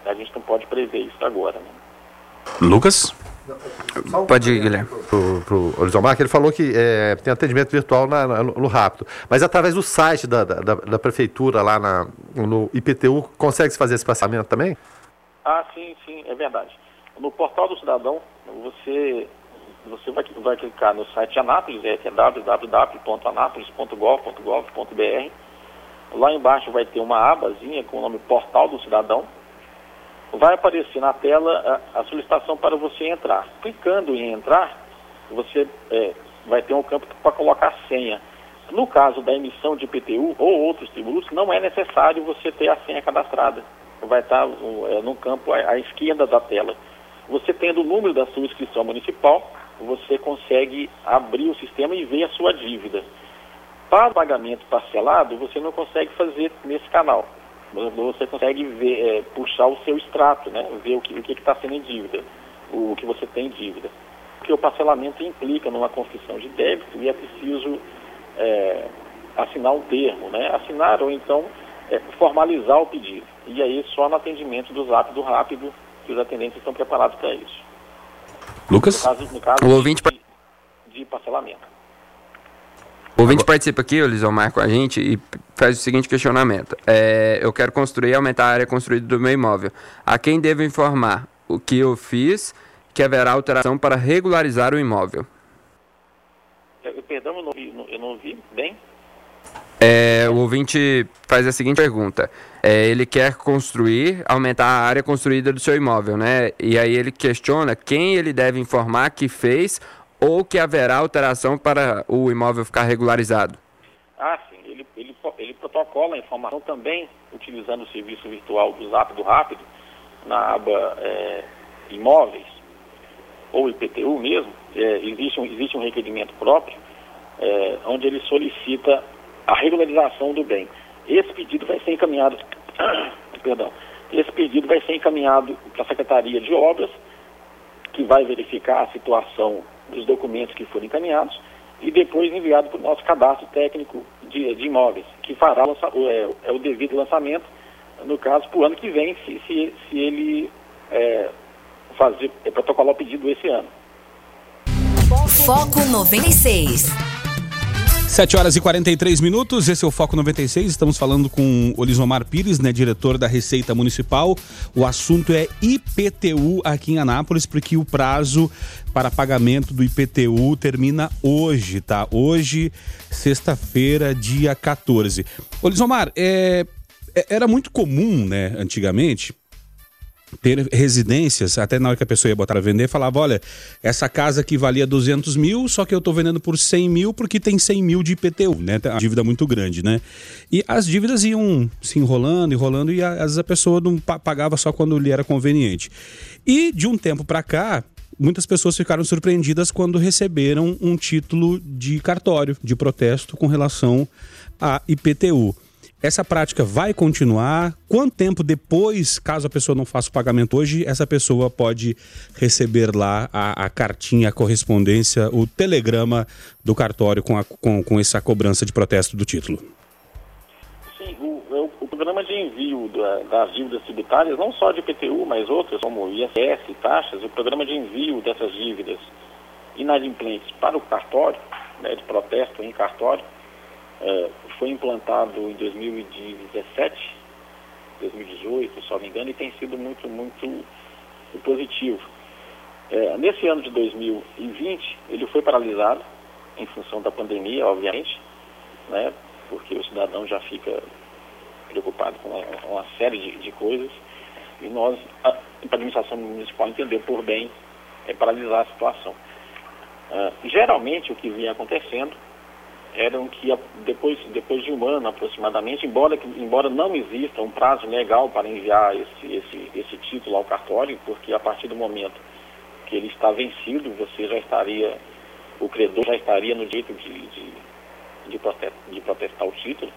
Speaker 7: A gente não pode prever isso agora. Né?
Speaker 1: Lucas?
Speaker 8: Pode ir, Guilherme.
Speaker 2: Pro, pro Orizomar, que ele falou que é, tem atendimento virtual na, na, no Rápido. Mas através do site da, da, da prefeitura lá na, no IPTU, consegue se fazer esse passamento também?
Speaker 7: Ah, sim, sim, é verdade. No portal do cidadão, você, você vai, vai clicar no site Anápolis, é, que é www.anápolis.gov.gov.br. Lá embaixo vai ter uma abazinha com o nome Portal do Cidadão vai aparecer na tela a, a solicitação para você entrar. Clicando em entrar, você é, vai ter um campo para colocar senha. No caso da emissão de IPTU ou outros tributos, não é necessário você ter a senha cadastrada. Vai estar é, no campo à, à esquerda da tela. Você tendo o número da sua inscrição municipal, você consegue abrir o sistema e ver a sua dívida. Para pagamento parcelado, você não consegue fazer nesse canal você consegue ver, é, puxar o seu extrato, né? ver o que está sendo em dívida, o, o que você tem em dívida. Porque o parcelamento implica numa confissão de débito e é preciso é, assinar um termo, né? assinar ou então é, formalizar o pedido. E aí só no atendimento do Zap do Rápido que os atendentes estão preparados para isso.
Speaker 1: Lucas?
Speaker 7: No caso, no caso
Speaker 8: o ouvinte...
Speaker 7: de, de parcelamento.
Speaker 8: O ouvinte participa aqui, o Lisomar, com a gente e faz o seguinte questionamento. É, eu quero construir e aumentar a área construída do meu imóvel. A quem devo informar o que eu fiz que haverá alteração para regularizar o imóvel?
Speaker 7: Eu, perdão, eu não, vi, eu não ouvi bem.
Speaker 8: É, o ouvinte faz a seguinte pergunta. É, ele quer construir, aumentar a área construída do seu imóvel, né? E aí ele questiona quem ele deve informar que fez ou que haverá alteração para o imóvel ficar regularizado?
Speaker 7: Ah, sim. Ele, ele, ele protocola a informação também utilizando o serviço virtual do Zap do Rápido, na aba é, Imóveis, ou IPTU mesmo, é, existe, um, existe um requerimento próprio, é, onde ele solicita a regularização do bem. Esse pedido vai ser encaminhado, [clears throat] perdão, esse pedido vai ser encaminhado para a Secretaria de Obras, que vai verificar a situação dos documentos que foram encaminhados e depois enviado para o nosso cadastro técnico de, de imóveis, que fará o, é, é, o devido lançamento, no caso, para o ano que vem, se, se, se ele é, fazer, é, protocolar o pedido esse ano.
Speaker 4: Foco 96.
Speaker 1: 7 horas e 43 minutos, esse é o Foco 96. Estamos falando com o Lisomar Pires, né, diretor da Receita Municipal. O assunto é IPTU aqui em Anápolis, porque o prazo para pagamento do IPTU termina hoje, tá? Hoje, sexta-feira, dia 14. Ô Lisomar, é, é, era muito comum, né, antigamente, ter residências, até na hora que a pessoa ia botar a vender, falava, olha, essa casa aqui valia 200 mil, só que eu estou vendendo por 100 mil porque tem 100 mil de IPTU, né? A dívida muito grande, né? E as dívidas iam se enrolando, enrolando, e às vezes a pessoa não pagava só quando lhe era conveniente. E de um tempo para cá, muitas pessoas ficaram surpreendidas quando receberam um título de cartório, de protesto com relação a IPTU. Essa prática vai continuar? Quanto tempo depois, caso a pessoa não faça o pagamento hoje, essa pessoa pode receber lá a, a cartinha, a correspondência, o telegrama do cartório com, a, com, com essa cobrança de protesto do título?
Speaker 7: Sim, o, o, o programa de envio da, das dívidas tributárias, não só de IPTU, mas outras, como ISS taxas, o programa de envio dessas dívidas inadimplentes para o cartório, né, de protesto em cartório, é, foi implantado em 2017, 2018, se não me engano, e tem sido muito, muito positivo. É, nesse ano de 2020, ele foi paralisado em função da pandemia, obviamente, né, porque o cidadão já fica preocupado com uma, uma série de, de, coisas, e nós, a, a administração municipal entendeu por bem é, paralisar a situação. Uh, geralmente, o que vinha acontecendo eram que depois, depois de um ano aproximadamente, embora, embora não exista um prazo legal para enviar esse, esse, esse título ao cartório, porque a partir do momento que ele está vencido, você já estaria, o credor já estaria no direito de, de, de, protestar, de protestar o título,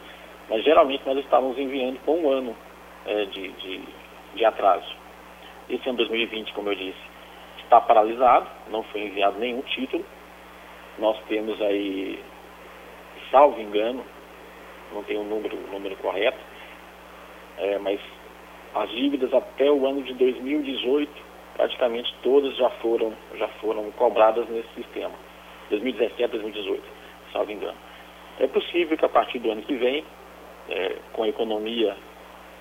Speaker 7: mas geralmente nós estávamos enviando com um ano é, de, de, de atraso. Esse ano 2020, como eu disse, está paralisado, não foi enviado nenhum título. Nós temos aí salvo engano, não tenho o número, número correto, é, mas as dívidas até o ano de 2018, praticamente todas já foram, já foram cobradas nesse sistema. 2017, 2018, salvo engano. É possível que a partir do ano que vem, é, com a economia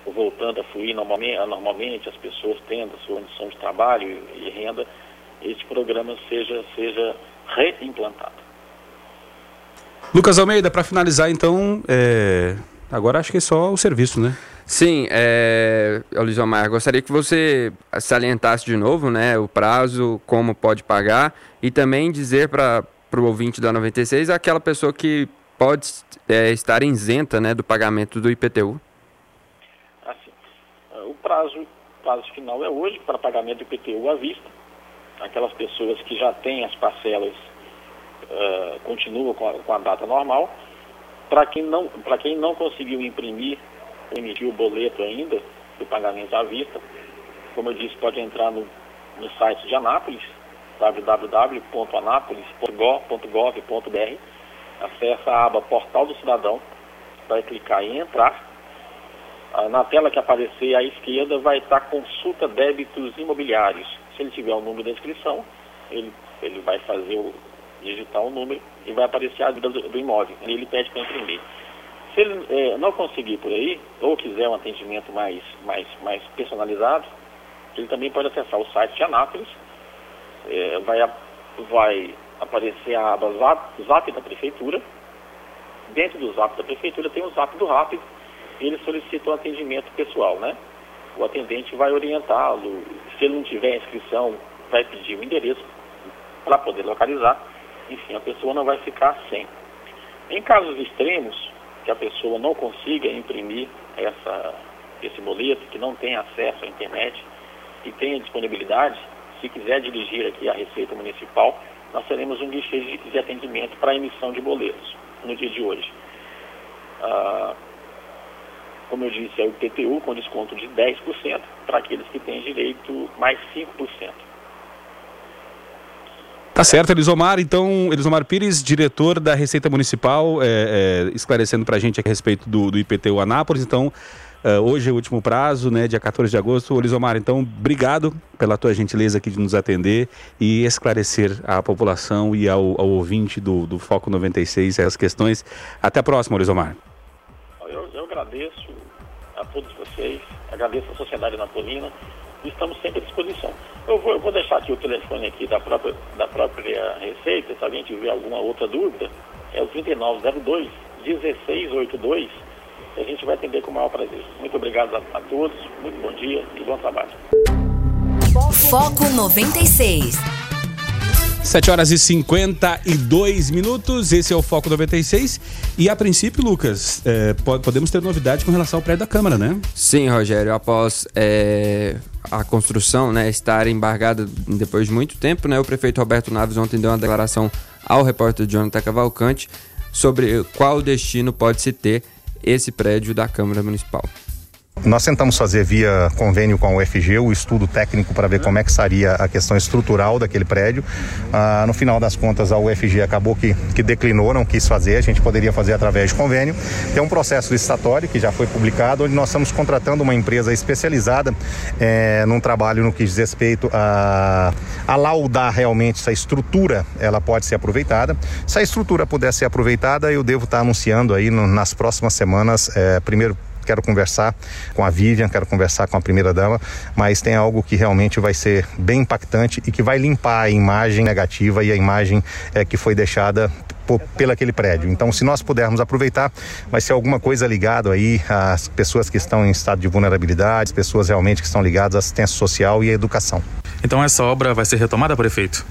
Speaker 7: voltando a fluir normalmente, normalmente, as pessoas tendo a sua condição de trabalho e renda, esse programa seja, seja reimplantado.
Speaker 1: Lucas Almeida, para finalizar então, é... agora acho que é só o serviço, né?
Speaker 8: Sim, é, Luiz Omar, gostaria que você salientasse de novo né, o prazo, como pode pagar e também dizer para o ouvinte da 96 aquela pessoa que pode é, estar isenta né, do pagamento do IPTU.
Speaker 7: Assim, o prazo, prazo final é hoje para pagamento do IPTU à vista. Aquelas pessoas que já têm as parcelas continua com a, com a, data normal. Para quem, não, quem não conseguiu imprimir, emitir o boleto ainda do pagamento à vista, como eu disse, pode entrar no, no site de Anápolis, www.anápolis.gov.br, acessa a aba Portal do Cidadão, vai clicar em entrar. Ah, na tela que aparecer à esquerda vai estar consulta débitos imobiliários. Se ele tiver o número da inscrição, ele, ele vai fazer o, digitar o número e vai aparecer a vida do, imóvel. E ele pede para imprimir. Se ele é, não conseguir por aí, ou quiser um atendimento mais, mais, mais personalizado, ele também pode acessar o site de Anápolis, é, vai, vai aparecer a aba Zap, Zap da Prefeitura. Dentro do Zap da Prefeitura tem o Zap do Rápido, e ele solicita um atendimento pessoal, né? O atendente vai orientá-lo, se ele não tiver inscrição, vai pedir o endereço para poder localizar enfim, a pessoa não vai ficar sem. Em casos extremos, que a pessoa não consiga imprimir essa, esse boleto, que não tem acesso à internet e tenha disponibilidade, se quiser dirigir aqui à Receita Municipal, nós teremos um guichê de, atendimento para emissão de boletos no dia de hoje. Ah, como eu disse, é o PTU com desconto de 10% para aqueles que têm direito mais 5%.
Speaker 1: Tá certo, Elisomar. Então, Elisomar Pires, diretor da Receita Municipal, é, é, esclarecendo para a gente a respeito do, do IPTU Anápolis. Então, Uh, hoje é o último prazo, né? Dia 14 de agosto. Olisomar, então, obrigado pela tua gentileza aqui de nos atender e esclarecer à população e ao, ao ouvinte do, do Foco 96 essas questões. Até a próxima, Olisomar.
Speaker 7: Eu, eu agradeço a todos vocês, agradeço a Sociedade Napolina estamos sempre à disposição. Eu vou, eu vou deixar aqui o telefone aqui da própria, da própria Receita, se alguém tiver alguma outra dúvida, é o 3902 1682 e a gente vai atender com o maior prazer. Muito obrigado a, a todos, muito bom dia e bom trabalho.
Speaker 4: Foco 96.
Speaker 1: 7 horas e 52 minutos, esse é o Foco 96. E a princípio, Lucas, é, podemos ter novidade com relação ao prédio da Câmara, né?
Speaker 8: Sim, Rogério. Após é, a construção né, estar embargada depois de muito tempo, né, o prefeito Roberto Naves ontem deu uma declaração ao repórter Jonathan Cavalcante sobre qual destino pode se ter esse prédio da Câmara Municipal.
Speaker 9: Nós tentamos fazer via convênio com a UFG o estudo técnico para ver como é que seria a questão estrutural daquele prédio. Ah, no final das contas, a UFG acabou que, que declinou, não quis fazer, a gente poderia fazer através de convênio. Tem um processo licitatório que já foi publicado, onde nós estamos contratando uma empresa especializada é, num trabalho no que diz respeito a, a laudar realmente se a estrutura ela pode ser aproveitada. Se a estrutura puder ser aproveitada, eu devo estar anunciando aí no, nas próximas semanas, é, primeiro quero conversar com a Vivian, quero conversar com a primeira dama, mas tem algo que realmente vai ser bem impactante e que vai limpar a imagem negativa e a imagem é, que foi deixada pelo aquele prédio. Então, se nós pudermos aproveitar, vai ser alguma coisa ligado aí às pessoas que estão em estado de vulnerabilidade, pessoas realmente que estão ligadas à assistência social e à educação.
Speaker 10: Então, essa obra vai ser retomada, prefeito?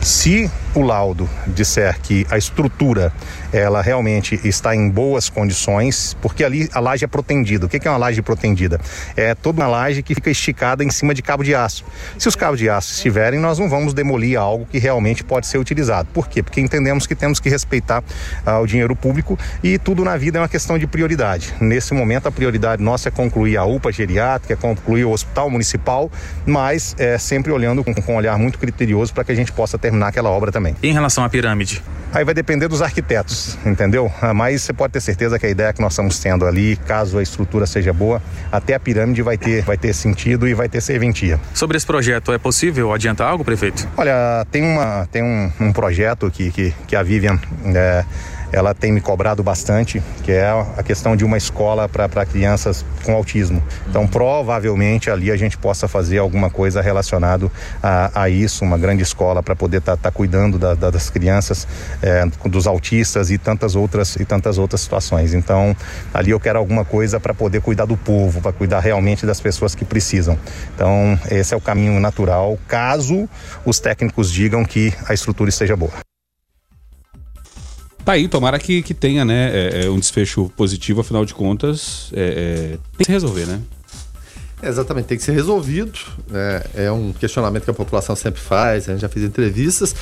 Speaker 9: Se o laudo disser que a estrutura ela realmente está em boas condições, porque ali a laje é protendida. O que é uma laje protendida? É toda uma laje que fica esticada em cima de cabo de aço. Se os cabos de aço estiverem, nós não vamos demolir algo que realmente pode ser utilizado. Por quê? Porque entendemos que temos que respeitar ah, o dinheiro público e tudo na vida é uma questão de prioridade. Nesse momento, a prioridade nossa é concluir a UPA geriátrica, é concluir o hospital municipal, mas é, sempre olhando com, com um olhar muito criterioso para que a gente possa ter terminar aquela obra também.
Speaker 10: E em relação à pirâmide?
Speaker 9: Aí vai depender dos arquitetos, entendeu? Ah, mas você pode ter certeza que a ideia que nós estamos tendo ali, caso a estrutura seja boa, até a pirâmide vai ter, vai ter sentido e vai ter serventia.
Speaker 10: Sobre esse projeto, é possível adiantar algo, prefeito?
Speaker 9: Olha, tem, uma, tem um, um projeto que, que, que a Vivian. É, ela tem me cobrado bastante, que é a questão de uma escola para crianças com autismo. Então, provavelmente ali a gente possa fazer alguma coisa relacionado a, a isso, uma grande escola para poder estar tá, tá cuidando da, da, das crianças, é, dos autistas e tantas outras e tantas outras situações. Então, ali eu quero alguma coisa para poder cuidar do povo, para cuidar realmente das pessoas que precisam. Então, esse é o caminho natural, caso os técnicos digam que a estrutura esteja boa.
Speaker 1: Tá aí, tomara que, que tenha, né, é, é um desfecho positivo, afinal de contas, é, é, tem que se resolver, né?
Speaker 2: Exatamente, tem que ser resolvido. É, é, um questionamento que a população sempre faz, a gente já fez entrevistas.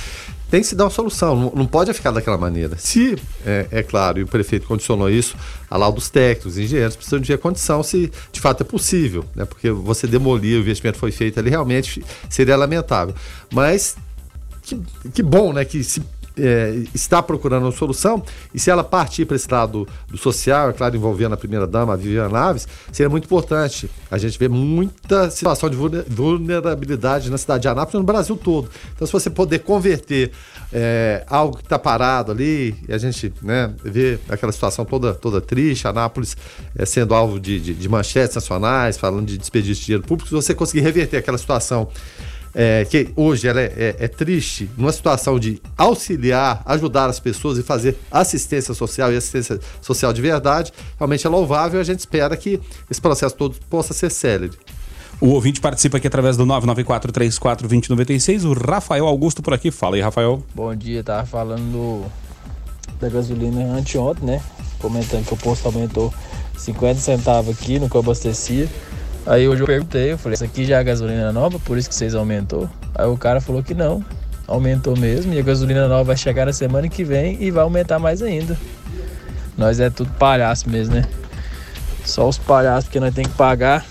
Speaker 2: Tem que se dar uma solução, não, pode ficar daquela maneira. Se, é, é, claro, e o prefeito condicionou isso a lá dos técnicos, engenheiros, precisam de condição se de fato é possível, né? porque você demolir, o investimento foi feito ali, realmente seria lamentável. Mas que, que bom né, que se é, está procurando uma solução, e se ela partir para esse lado do social, é claro, envolvendo a primeira-dama, a Viviane Naves, seria muito importante. A gente vê muita situação de vulnerabilidade na cidade de Anápolis e no Brasil todo. Então, se você poder converter é, algo que está parado ali, e a gente né, vê aquela situação toda, toda triste, Anápolis é, sendo alvo de, de, de manchetes nacionais, falando de desperdício de dinheiro público, se você conseguir reverter aquela situação é, que hoje ela é, é, é, triste, numa situação de auxiliar, ajudar as pessoas e fazer assistência social e assistência social de verdade, realmente é louvável e a gente espera que esse processo todo possa ser célere.
Speaker 1: O ouvinte participa aqui através do 994-34-2096. O Rafael Augusto por aqui. Fala aí, Rafael.
Speaker 11: Bom dia, tava falando da gasolina anteontem, né? Comentando que o posto aumentou 50 centavos aqui no que eu abastecia. Aí hoje eu perguntei, eu falei, isso aqui já é a gasolina nova, por isso que vocês aumentou? Aí o cara falou que não, aumentou mesmo, e a gasolina nova vai chegar na semana que vem e vai aumentar mais ainda. Nós é tudo palhaço mesmo, né? Só os palhaços que nós tem que pagar.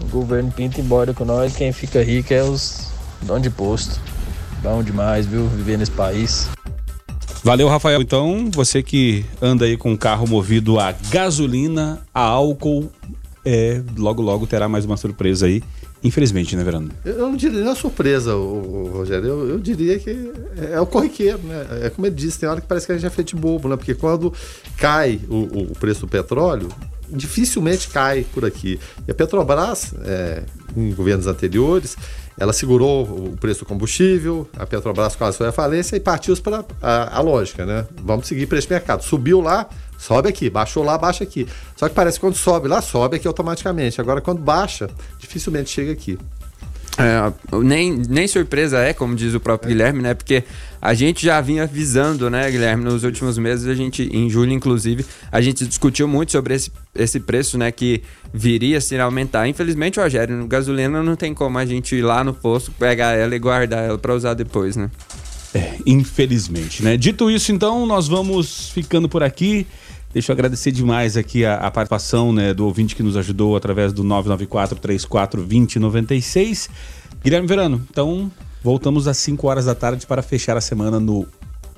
Speaker 11: O governo pinta embora com nós, quem fica rico é os donos de posto. Bom demais, viu? Viver nesse país.
Speaker 1: Valeu, Rafael. Então, você que anda aí com um carro movido a gasolina, a álcool é, logo logo terá mais uma surpresa aí. Infelizmente, né, Verano?
Speaker 2: Eu não diria nem a surpresa, o, Rogério. Eu, eu, diria que é, é, o corriqueiro, né? É como ele disse, tem hora que parece que a gente é feito bobo, né? Porque quando cai o, o preço do petróleo, dificilmente cai por aqui. E a Petrobras, é, em governos anteriores, ela segurou o preço do combustível, a Petrobras quase foi à falência e partiu para a, a, lógica, né? Vamos seguir esse mercado. Subiu lá, sobe aqui, baixou lá, baixa aqui. Só que parece que quando sobe lá, sobe aqui automaticamente. Agora, quando baixa, dificilmente chega aqui.
Speaker 8: É, nem, nem surpresa é, como diz o próprio é. Guilherme, né? Porque a gente já vinha avisando, né, Guilherme, nos últimos meses, a gente, em julho, inclusive, a gente discutiu muito sobre esse, esse preço, né, que viria a se aumentar. Infelizmente, Rogério, no gasolina não tem como a gente ir lá no posto, pegar ela e guardar ela para usar depois, né?
Speaker 1: É, infelizmente, né? Dito isso, então, nós vamos ficando por aqui. Deixa eu agradecer demais aqui a, a participação né, do ouvinte que nos ajudou através do 994 34 2096. Guilherme Verano, então voltamos às 5 horas da tarde para fechar a semana no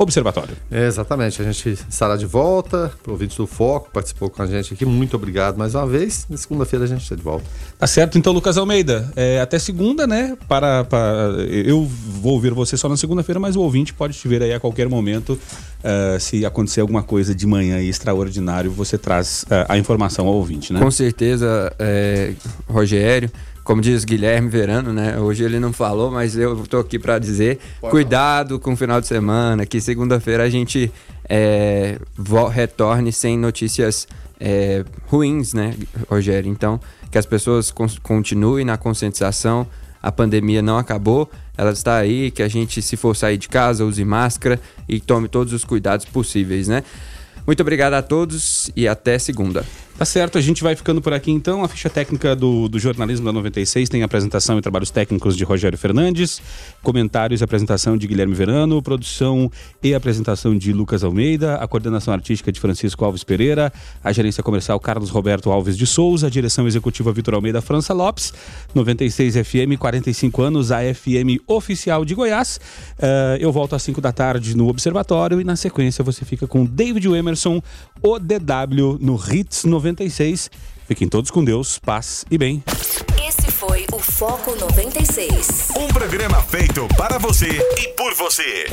Speaker 1: Observatório.
Speaker 2: É, exatamente, a gente estará de volta. O ouvinte do Foco participou com a gente aqui. Muito obrigado mais uma vez. Na segunda-feira a gente está de volta.
Speaker 1: Tá certo, então, Lucas Almeida. É, até segunda, né? Para, para, eu vou ouvir você só na segunda-feira, mas o ouvinte pode te ver aí a qualquer momento. Uh, se acontecer alguma coisa de manhã extraordinário, você traz uh, a informação ao ouvinte, né?
Speaker 8: Com certeza, é, Rogério como diz Guilherme Verano, né? Hoje ele não falou, mas eu tô aqui para dizer: Pode cuidado falar. com o final de semana, que segunda-feira a gente é, retorne sem notícias é, ruins, né, Rogério? Então, que as pessoas continuem na conscientização. A pandemia não acabou, ela está aí, que a gente, se for sair de casa, use máscara e tome todos os cuidados possíveis, né? Muito obrigado a todos e até segunda.
Speaker 1: Tá certo, a gente vai ficando por aqui então. A ficha técnica do, do jornalismo da 96 tem apresentação e trabalhos técnicos de Rogério Fernandes, comentários e apresentação de Guilherme Verano, produção e apresentação de Lucas Almeida, a coordenação artística de Francisco Alves Pereira, a gerência comercial Carlos Roberto Alves de Souza, a direção executiva Vitor Almeida França Lopes, 96 FM, 45 anos, a FM oficial de Goiás. Uh, eu volto às 5 da tarde no Observatório e na sequência você fica com David Emerson, o DW no Hits 96. Fiquem todos com Deus, paz e bem.
Speaker 4: Esse foi o Foco 96.
Speaker 3: Um programa feito para você e por você.